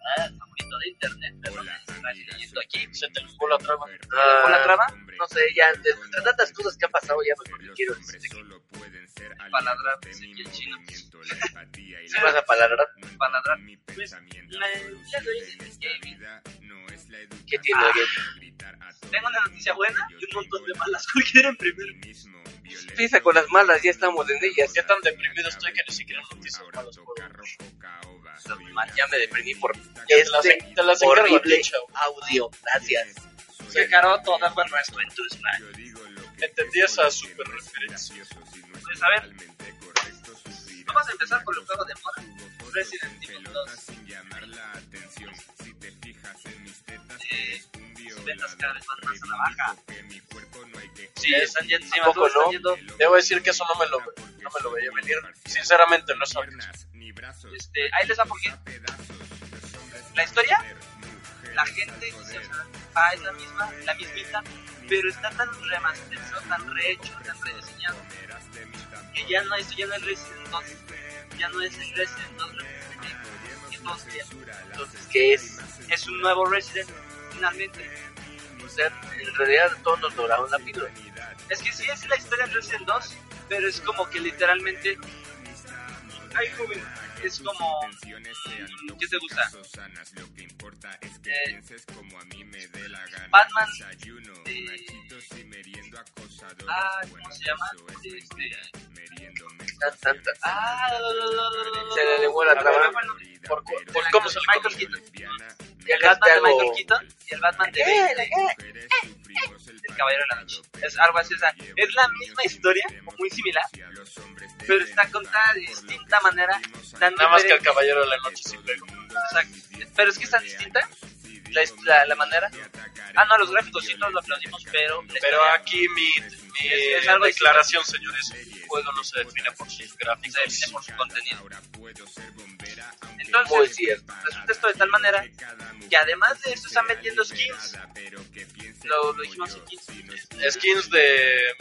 ah, favorito de internet. Está leyendo aquí. Se te fue la traba. Ah, ¿Con la traba? No sé, ya, de, entre tantas cosas que han pasado, ya mejor que quiero decir dice aquí el chino. si *laughs* vas a palabrar, Paladrar. Pues, la- ya lo hice, es que- ¿qué tiene? Oye? Tengo una noticia buena y un montón de malas. *laughs* ¿Cuál quieren primero? Empieza con las malas, ya estamos en ellas. ¿Qué tan deprimido estoy que ni siquiera noticias malas Ya me deprimí por Te este te ti, horrible audio. Gracias. Se caró toda fue nuestro en tu Smash. Entendí esa super referencia. Pues a ver, vamos a empezar por el juego de moda. Resident Evil 2. Eh, sus ventas cada vez van más a la baja. Sí, están yendo, sí, están no. yendo. Debo decir que eso no me lo, no me lo veía venir. Sinceramente, no sabía. Este, ahí les por qué. La historia, la gente dice, o sea, ah, es la misma, la mismita, pero está tan remasterizado, tan rehecho, tan rediseñado, que ya no es, ya no es Resident 2, ya no es el Resident 2 remake, que todos querían. Entonces, ¿qué es? Es un nuevo Resident, finalmente. O sea, en realidad todos nos doraron la píldora. Es que sí es la historia de Resident 2, pero es como que literalmente. Ay, joven. Es como. ¿Qué te gusta? Eh, Batman. ah, ¿cómo se llama? Este. Ah, Se le lengua la traba. ¿Por, por cómo se le Michael Keaton. Y El Batman de. Michael Keaton y el Batman de el Caballero de la Noche. Es algo así, o sea, es la misma historia, o muy similar, pero está contada de distinta manera. Tan Nada más que el caballero de la noche pelo. Exacto. Pero es que es tan distinta la, la, manera. Ah, no, los gráficos sí todos lo aplaudimos, pero... Pero aquí mi, mi Es- es algo declaración, señores, el juego no se define por sus gráficos. se define por su contenido. Entonces, resulta esto de tal manera que además de esto están vendiendo skins. Lo, lo dijimos aquí. Skins de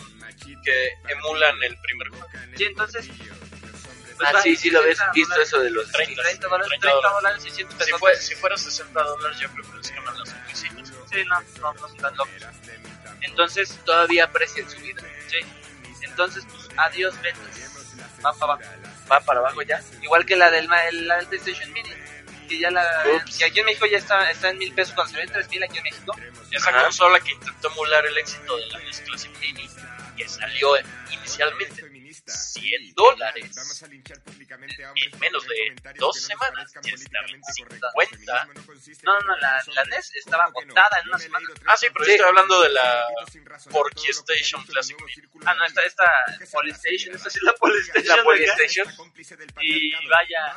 que emulan el primer juego. Sí, entonces... Ah, sí, sí lo habías 60 visto eso de los... 30, 30 dólares, 30 30 dólares, 600 Si, pesos. fue, si fuera 60 dólares, yo creo que les queman las oficinas. Sí, no, no, no son tan locos. Entonces, Todavía aprecian su vida. sí. Entonces, pues, adiós ventas. Va para abajo. Va para abajo ya. Igual que la del, la del PlayStation Mini. Que ya la. Ups. Que aquí en México ya está, está en mil pesos. Cuando se ve en tres mil aquí en México. Esa Ajá. consola que intentó emular el éxito de la NES Classic Mini, que salió inicialmente 100 dólares. En menos de dos semanas estaba en 50. No, no, la, la NES estaba agotada en una semana. Ah, sí, pero yo estoy hablando de la Porky Station Classic. Ah, no, esta, esta Polystation. Esta sí es la Polystation. La. Polystation. Y vaya.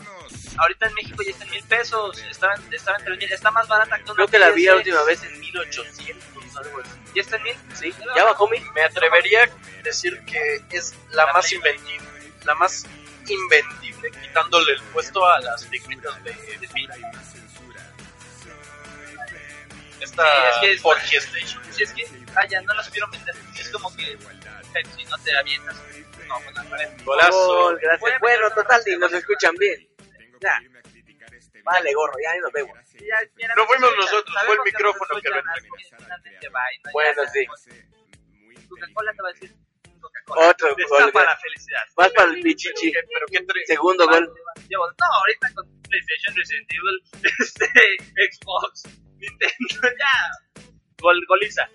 Ahorita en México ya está en mil pesos. Estaba en, estaba en mil. Está más barata que una Creo que la vi la última vez en 1800, algo así. ¿Ya está en mil? Sí, ya bajó mi... Me atrevería a decir que es la más inventiva, la más invendible, quitándole el puesto a las figuritas de, de. Esta Sí, es que es- Porky Station. Si es que, vaya, no la supieron vender. Es como que Pepsi, no te avientas. No, pues al revés. Golazo. Gol, gracias. Bueno, meter total, y nos escuchan bien. Ya. Vale, gorro, ya ahí nos vemos. No fuimos nosotros, fue el micrófono que lo entregó. Bueno, sí. Coca-Cola te va a decir Coca-Cola. Otro gol. para la felicidad. Más para el pichichi. ¿Qué- pero qué tre- Segundo gol. No, ahorita con PlayStation, Resident Evil, *laughs* este, Xbox, Nintendo, ya. Gol, goliza.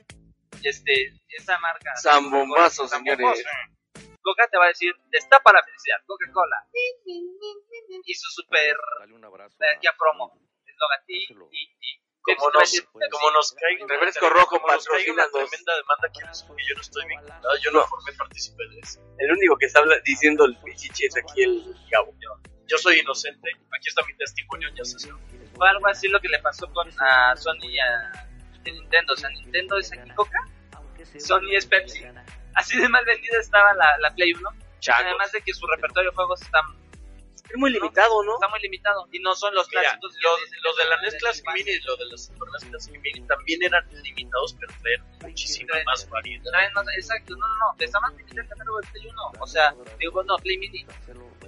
Este, esa marca. Zambombazo, Zambombazo. señores. Coca te va a decir, destapa la felicidad, Coca-Cola. Y su super de aquí a promo. Eslogan. Y, y, y. Como nos, como nos caiga Refresco rojo como nos caiga una tremenda demanda que yo no estoy vinculado, yo no formé partícipe de eso. El único que está habla- diciendo el pichichi es aquí el Gabo. Yo soy inocente, aquí está mi testimonio, ya se. Fue algo así lo que le pasó con a Sony y a Nintendo. O sea, Nintendo es aquí Coca, Sony es Pepsi. Así de mal vendida estaba la, la Play 1. Changos. Además de que su repertorio de juegos está, Es muy limitado, ¿no? está muy limitado y no son los Mira, clásicos. los, los de la NES Classic Mini y los de la Super NES Classic Mini también eran limitados, pero traían muchísima traen- más variedad. Más- Exacto, no, no, no, está más limitado el catálogo del Play 1. O sea, digo, no, Play Mini.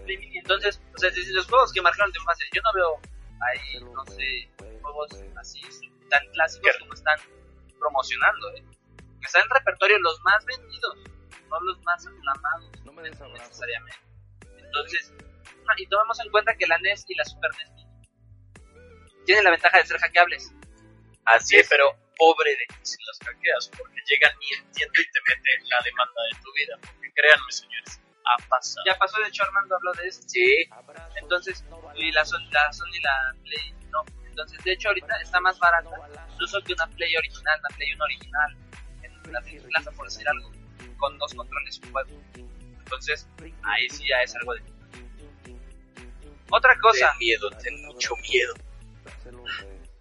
Play Mini. Entonces, o sea, desde los juegos que marcaron de fácil, yo no veo ahí, no sé, juegos así tan clásicos como están promocionando, ¿eh? Que están en repertorio los más vendidos, no los más aclamados, necesariamente. Entonces, y tomemos en cuenta que la NES y la Super NES tienen la ventaja de ser hackeables. Así Sí, es. pero pobre de ti si las hackeas, porque llegan y entiendo y te meten la demanda de tu vida. Porque créanme, señores, ha pasado. Ya pasó, de hecho, Armando habló de esto. Sí. Entonces, y la Sony, la Sony, la Play, no. Entonces, de hecho, ahorita está más barata, incluso que una Play original, una Play 1 original, en la plaza, por decir algo, con dos controles y un juego. Entonces, ahí sí ya es algo de. Otra cosa, Ten miedo, ten mucho miedo.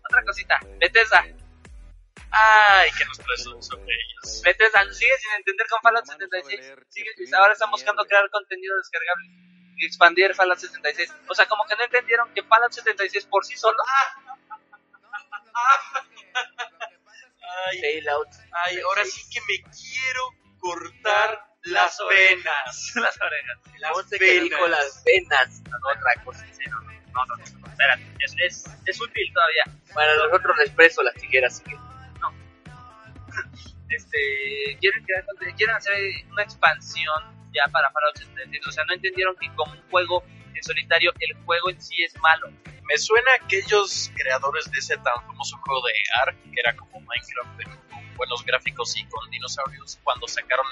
otra cosita, Bethesda. Ay, que nos traes sus ellas. Bethesda sigue sin entender con Fallout 76. Sigue, ahora están buscando crear contenido descargable y expandir Fallout 76. O sea, como que no entendieron que Fallout 76 por sí solo Ay, Bailout. ay, ahora sí que me quiero cortar las venas. *laughs* las orejas. Las venas. otra cosa. sí, no, no, no, no, no, espérate, es, es, es útil todavía. Para nosotros les preso las tijeras. así que- *laughs* Este, quieren, quieren hacer una expansión ya para Fallout 76. O sea, no entendieron que como un juego en solitario, el juego en sí es malo. Me suena a aquellos creadores de ese tan famoso juego de Ark, que era como Minecraft, pero con buenos gráficos y con dinosaurios, cuando sacaron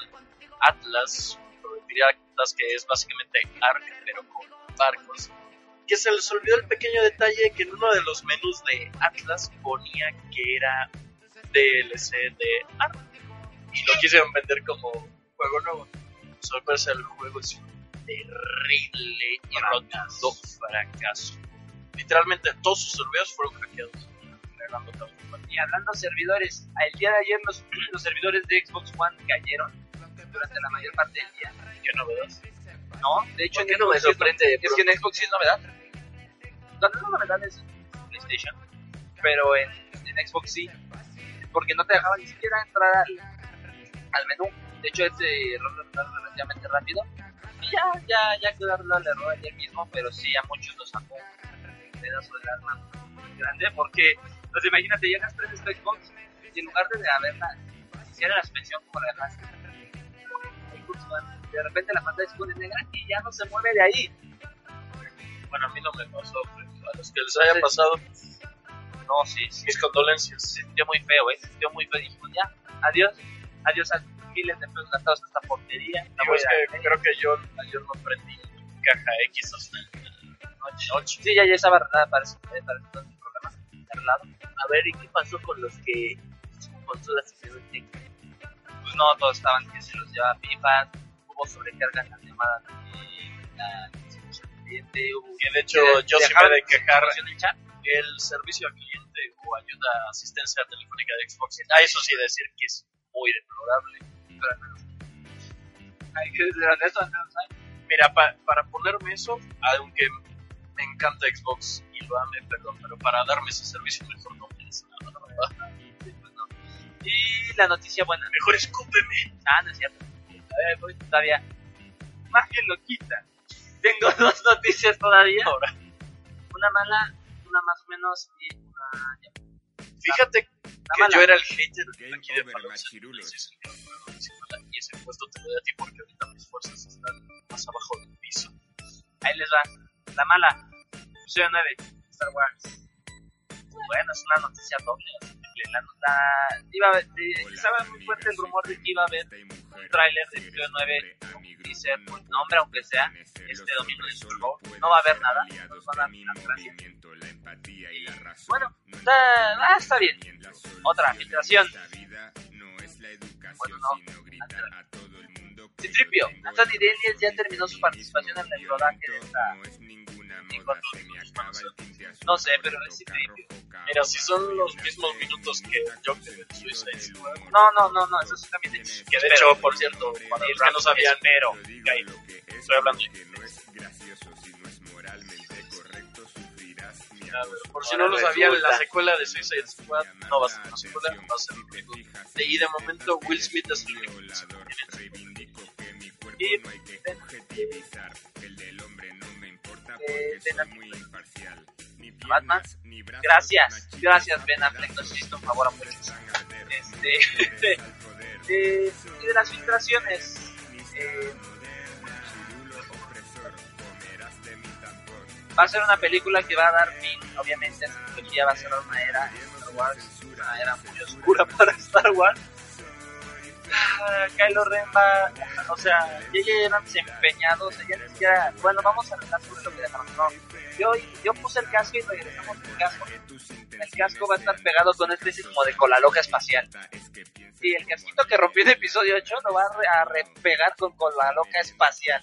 Atlas, diría Atlas que es básicamente Ark, pero con barcos. Que se les olvidó el pequeño detalle que en uno de los menús de Atlas ponía que era DLC de Ark. Y lo quisieron vender como juego nuevo. Sorpresa, el juego es un terrible y rotundo fracaso. Literalmente todos sus servidores fueron hackeados. Y hablando de servidores, el día de ayer los, *clears throat* los servidores de Xbox One cayeron durante la mayor parte del día. ¿Qué novedad? No, de hecho, ¿Por qué no me sorprende de Es que en Xbox sí es novedad. Cuando es novedad es PlayStation, pero en, en Xbox sí, porque no te dejaba ni siquiera entrar al, al menú. De hecho, este error es relativamente rápido. Y ya, ya, ya quedó el error ayer mismo, pero sí a muchos los un pedazo de arma grande, porque, pues imagínate, llegas tres Spec Box y en lugar de haberla, hiciera la suspensión como la raza, de repente la pantalla se pone negra y ya no se mueve de ahí. Bueno, a mí no me pasó, pero a los que les haya pasado, no, sí, sí. Mis condolencias. Se sintió muy feo, ¿eh? Se sintió muy feo. Ya, adiós, adiós a miles de pesos gastados en esta portería. No, es que creo que yo ayer no prendí caja X, o sea, 8, 8. Sí, ya, ya estaba arreglada para, eh, para, para todo el programa. Arreglado. A ver, ¿y qué pasó con los que con todas las que Pues no, todos estaban que se los llevaba pipas, hubo sobrecarga en la llamada también, la cliente, hubo... Que de hecho que, yo sí me de quejar el servicio al cliente o ayuda a asistencia telefónica de Xbox. Ah, eso sí decir que es muy deplorable. Pero al menos. Hay que ser honesto, Mira, pa, para ponerme eso, aunque me encanta Xbox y lo ame, perdón, pero para darme ese servicio mejor no me des nada, la verdad. Sí, pues no. Y la noticia buena. Mejor escúpeme. Ah, no es cierto. A ver, pues todavía. Más que lo quita. Tengo *laughs* dos noticias todavía. Ahora, Una mala, una más o menos y una ya. fíjate La que mala. yo era el hater Game aquí de over, Fallout machirulos. 76, el que no me acuerdo, y ese puesto te lo doy a ti porque ahorita mis fuerzas están más abajo del piso. Ahí les va. La mala. Episodio 9. Star Wars. Bueno, es una noticia doble. La, la, iba a eh, estaba muy fuerte el rumor de que iba a haber un tráiler de episodio 9 un teaser con nombre aunque sea este domingo el Super Bowl. no va a haber nada nos van a dar las gracias bueno está, ah, está bien otra filtración bueno no Citripio Anthony Daniels ya terminó su participación en el rodaje de esta manos. no sé pero es Mira, si son los mismos minutos que en Suicide Squad, no no no no eso sí también es que de hecho, por cierto, los que no sabían, pero estoy hablando Por si no lo sabían, la secuela de Suicide Squad no va a ser una secuela, va a ser un. Y de momento Will Smith es el único que y eh, de la Batman gracias gracias Ben Affleck hiciste un favor a muchos este eh, *laughs* y de las filtraciones eh, va a ser una película que va a dar fin obviamente a esta trilogía va a ser una era Star Wars una era muy oscura para Star Wars Ah, Kylo Ren va o sea ya llevan empeñados o sea, ya bueno vamos a arreglar sobre lo que dejamos no. Yo, yo puse el casco y regresamos el casco. El casco va a estar pegado con una especie como de cola loca espacial. Y el casquito que rompió en episodio 8 lo va a, re- a repegar con cola loca espacial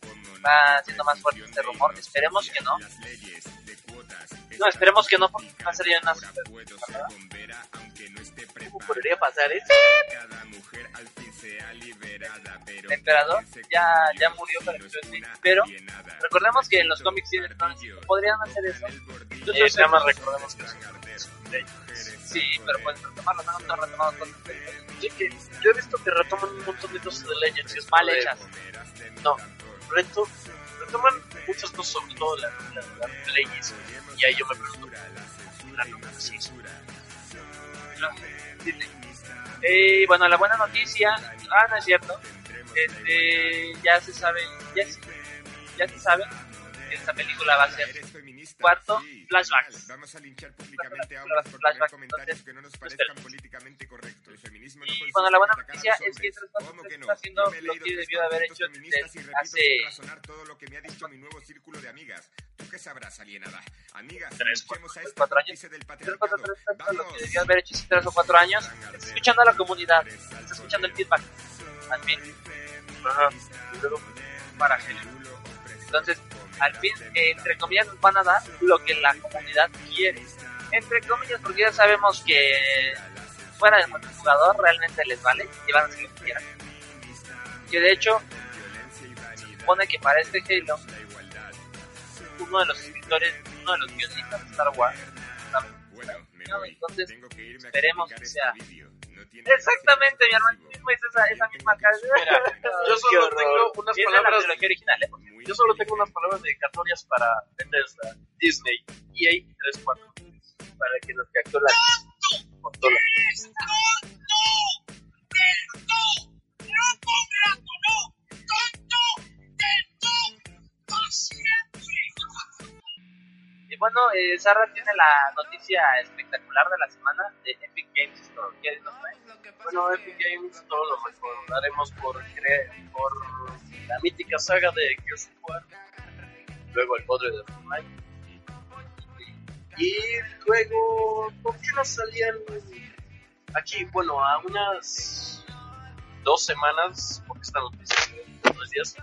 va, siendo más fuerte este rumor. Esperemos que no. No esperemos que no porque va a ser ya una ¿Cómo podría pasar eso? el emperador ya, ya murió para el episodio seis, pero recordemos que en los cómics sí, podrían hacer eso. Eh, entonces nada más recordemos que sí. Pero pueden retomarlo no no retomado cosas que yo he visto que retoman un montón de cosas de Legends y es mal hechas. No, reto, retoman muchas cosas, sobre todo la, la, la Legends. Y ahí yo me pregunto, la. Eh, bueno, la buena noticia, ah, no es cierto, este, ya se sabe, ya, se- ya se sabe que esta película va a ser cuarto, flashbacks. Vamos a linchar públicamente a hombres por tener comentarios entonces, que no nos parezcan políticamente correctos. El feminismo no Y bueno, la buena noticia es que. Tres Cuartos ¿Cómo que no? está haciendo me he lo que tres debió de haber hecho feministas y desde repito hace- sin razonar todo lo que me ha dicho mi nuevo círculo de amigas. ¿Tú qué sabrás, alienada? Amigas, Tres, linchemos a cuatro años. cómplice del Tres, cuatro, patriarcado. tres, cuatro, lo que debió haber hecho hace tres o cuatro años. Está escuchando a la comunidad, está escuchando el feedback. Al fin. Ajá. Para género. Entonces, al fin, eh, entre comillas, nos van a dar lo que la comunidad quiere. Entre comillas, porque ya sabemos que fuera del multijugador realmente les vale y van a hacer lo que quieran. Que de hecho, se supone que para este Halo, uno de los escritores, uno de los guionistas de Star Wars, entonces, esperemos que este sea. No Exactamente, mi hermano mismo es esa, esa misma cara. Yo solo tengo unas palabras trilogía original, ¿eh? Muy Yo solo tengo unas palabras dedicatorias para Bethesda, Disney, E EA 34. para que nos captó la consola. Y bueno, eh, Sarra tiene la noticia espectacular de la semana de Epic Games Store. ¿Qué nos trae? Bueno, Epic Games todo lo recordaremos por, por la mítica saga de Gears of War, luego el podre de Fortnite, y luego, ¿por qué no salían aquí? Bueno, a unas dos semanas, porque esta noticia de tres días,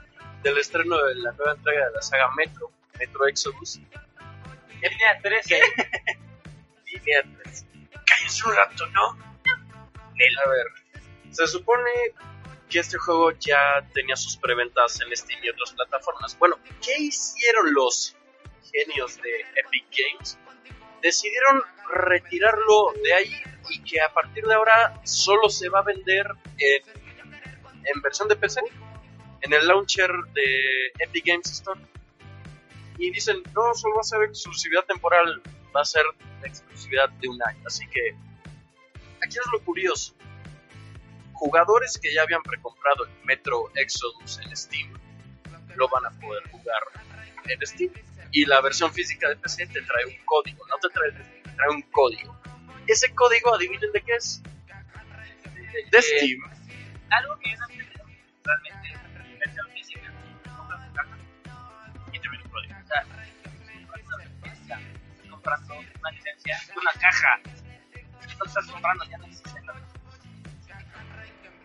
del estreno de la nueva entrega de la saga Metro, Metro Exodus. Línea 13. Línea 3. Cállese un rato, ¿no? A ver, se supone que este juego ya tenía sus preventas en Steam y otras plataformas. Bueno, ¿qué hicieron los genios de Epic Games? Decidieron retirarlo de ahí y que a partir de ahora solo se va a vender en, en versión de PC, en el launcher de Epic Games Store. Y dicen, no, solo va a ser exclusividad temporal, va a ser exclusividad de un año. Así que, aquí es lo curioso. Jugadores que ya habían precomprado el Metro Exodus en Steam, lo van a poder jugar en Steam. Y la versión física de PC te trae un código, no te trae, te trae un código. Ese código, adivinen de qué es. De Steam. Algo que yo no realmente comprando una licencia, una caja. No estás comprando, ya no existe la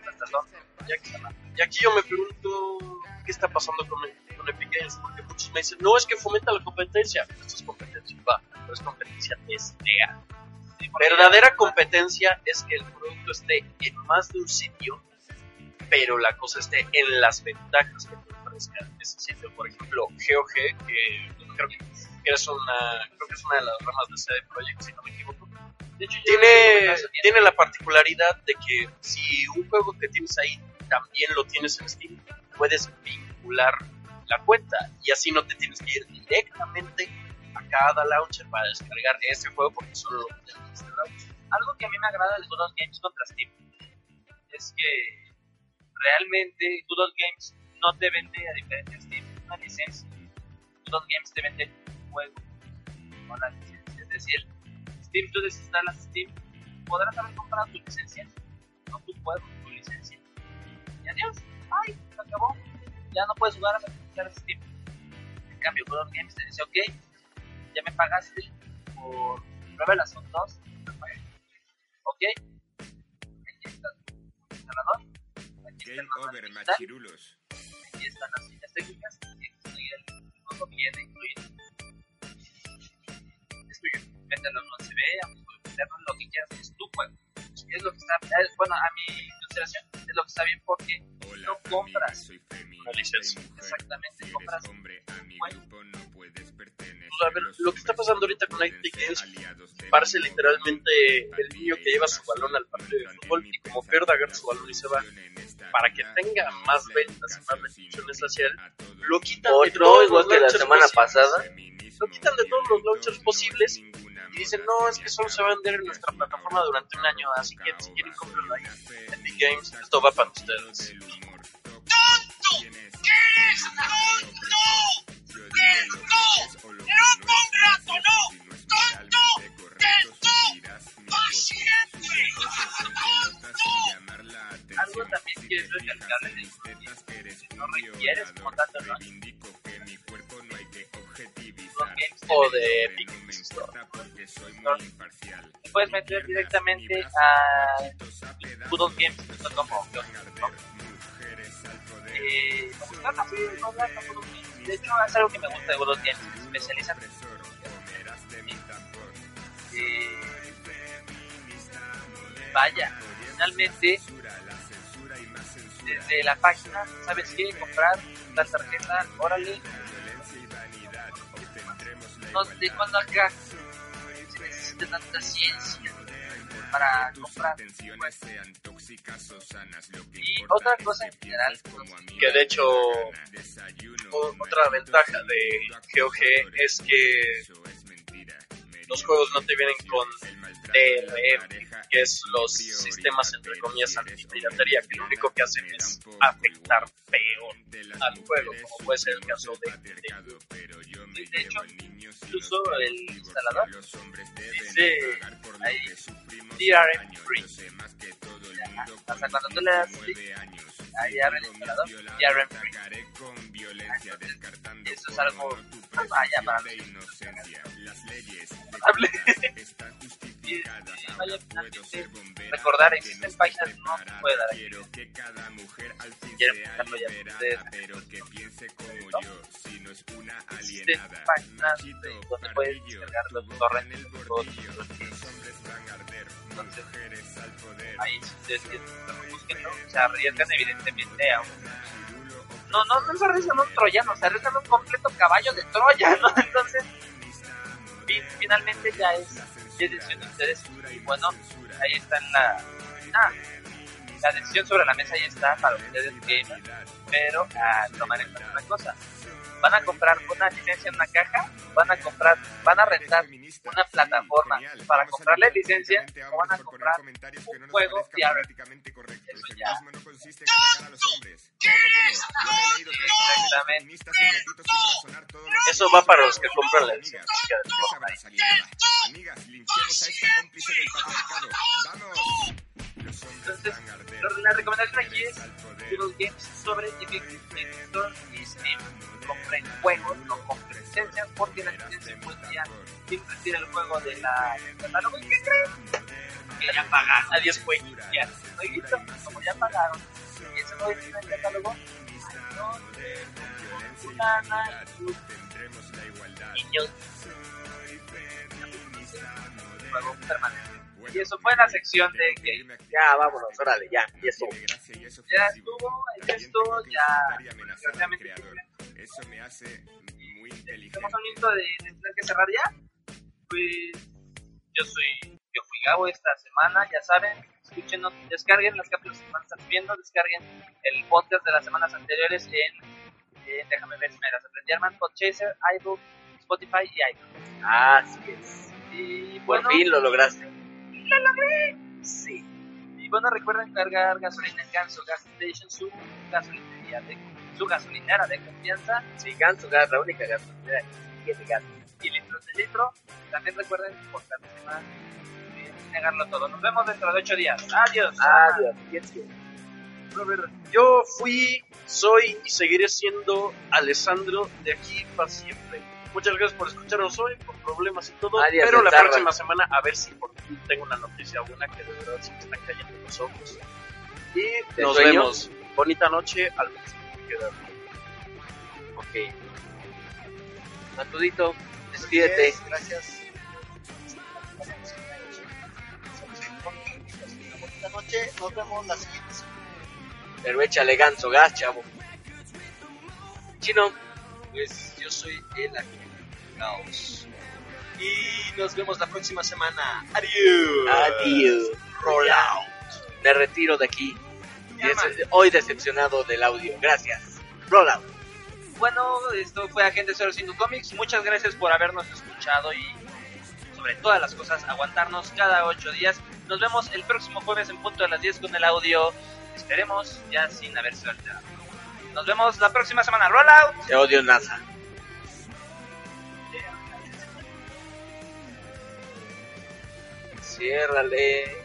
Hasta son, ya que se llama. Y aquí yo me pregunto qué está pasando con, con Epic Games, porque muchos me dicen, no, es que fomenta la competencia. Esto es competencia, va, pero es competencia desleal. Sí, Verdadera competencia es que el producto esté en más de un sitio, pero la cosa esté en las ventajas que te ofrezca ese sitio. Por ejemplo, GOG, que creo que es una, creo que es una de las ramas de CD Projekt, si no me equivoco, De hecho, tiene, tiene la particularidad de que si un juego que tienes ahí también lo tienes en Steam, puedes vincular la cuenta y así no te tienes que ir directamente a cada launcher para descargar ese juego porque solo lo tienes en este launcher. algo que a mí me agrada de Good Games contra Steam es que realmente Good Games no te vende a diferencia de Steam una licencia. Good Games te vende juego con la licencia. Es decir, Steam, tú desinstalas Steam, podrás haber comprado tu licencia, no tu juego, tu licencia. Y adiós, ay, se acabó. Ya no puedes jugar hasta que instales Steam. En cambio, Old Games te dice, ok, ya me pagaste por prueba son 2, ok, aquí está tu instalador, aquí está Game over, digital, machirulos. aquí están las citas técnicas, y aquí viene incluido. Mételo en USB, a un juego interno, lo que quieras, es tu juego. Es lo que está, es- bueno, a mi consideración, es lo que está bien porque Hola, no compras. amiga. Exactamente, compras hombre, a mi bueno. grupo no puedes pertenecer. Pues, a ver, lo que está pasando ahorita con ser Games parece literalmente el niño que lleva su balón al partido de fútbol y como pierde agarra su balón y se va. Para que tenga más ventas y más bendiciones hacia él, lo quitan de todos igual los que la launchers semana posibles. pasada. Lo quitan de todos los launchers posibles y dicen, no, es que solo se va a vender en nuestra plataforma durante un año, así que si quieren comprarlo ahí, Epic Games, esto va para ustedes. ¡Tonto! ¡Eres tonto! ¡Tonto! ¡Era un buen rato, no! ¡Tonto! ¡Tonto! ¡Paciente! ¡Tonto! Algo también quieres recalcar en el no requieres como tanto, ¿no? Games O te- de Epic Store. puedes meter directamente a goodallgames.com o .com. Eh, Games. De hecho, es algo que me gusta de Good Old Games. Se especializan eh, vaya, finalmente desde la página, ¿sabes qué? Comprar la tarjeta, órale. No sé cuándo acá se necesita tanta ciencia para comprar. pues. Y otra cosa en general, Que de hecho, otra ventaja de GOG es que los juegos no te vienen con DRM, que es los sistemas entre comillas antipiratería, que lo único que hacen es afectar peor al juego, como puede ser el caso de, de de hecho, incluso el instalador dice ahí DRM free. Hasta cuando tú le das clic ahí abre el instalador, DRM free. Entonces, Eso es algo, *laughs* vaya, para. Y, y vaya, finalmente, recordar, existen páginas que no se puede dar aquí. Si quieren buscarlo ya ustedes. Existen páginas de- donde puedes descargar los torrents de los juegos, los games. Entonces, ahí si ustedes buscarlo, búsquenlo. Se arriesgan evidentemente a un... No, no, no se arriesgan a un troyano, se arriesgan a un completo caballo de Troya, ¿no? *laughs* Entonces, fin- finalmente ya es, es decisión de ustedes. Y bueno, ahí está en la... ah, la decisión sobre la mesa ya está para ustedes que pero a tomar en cuenta una cosa van a comprar una licencia en una caja van a comprar van a rentar una plataforma para comprarle licencia o van a comprar un juego DRM eso ya. exactamente. Eso va para los que compran la licencia. De Fortnite. Amigas, linchemos a esta cómplice del patriarcado. ¡Vamos! Entonces la recomendación aquí es Google Games sobre Store y Steam compren juegos no compren licencias porque la licencia pues ya el juego de la catálogo ¿y qué creen? que ya pagaron a 10 juegos ya. jueguito como ya pagaron. y ese en el catálogo. no fulana niños juego permanente y eso fue la sección de que Ya, vámonos, órale, ya, y eso. ya estuvo esto ya Eso me hace muy inteligente. estamos a un minuto de, de tener que cerrar ya. Pues yo soy, yo fui Gabo esta semana, ya saben, escúchenos, descarguen las cápsulas que van a estar viendo, descarguen el podcast de las semanas anteriores en, en déjame ver si me las aprendí, Arman, Podchaser, iBook, Spotify y iTunes. Así es. Y Por fin lo lograste. Lo logré. Sí. Y bueno, recuerden cargar gasolina en Ganso Gas Station, su gasolinería de su gasolinera de confianza. Sí, Ganso Gas, la única gasolinera que tiene gas. y litros de litro. También recuerden importantísima y negarlo todo. Nos vemos dentro de ocho días. Adiós. Adiós. Yo fui, soy y seguiré siendo Alessandro de aquí para siempre. Muchas gracias por escucharnos hoy, por problemas y todo. Alias pero la próxima semana a ver si por fin tengo una noticia buena que de verdad se me están cayendo los ojos. Y ¿De nos sueño? vemos. Bonita noche, al. Ok. Matudito, despídete. Es, Gracias. Bonita noche. Nos vemos la siguiente semana. Pero échale ganso gas, chavo. Chino, Pues yo soy el agente Caos. Y nos vemos la próxima semana. Adiós. adiós. Roll out. Me retiro de aquí. Hoy decepcionado del audio. Gracias. Roll out. Bueno, esto fue Agente 05 Comics. Muchas gracias por habernos escuchado y sobre todas las cosas aguantarnos cada ocho días. Nos vemos el próximo jueves en punto de las 10 con el audio. Esperemos ya sin haberse alterado. Nos vemos la próxima semana. Roll out. Te odio NASA. Ciérrale.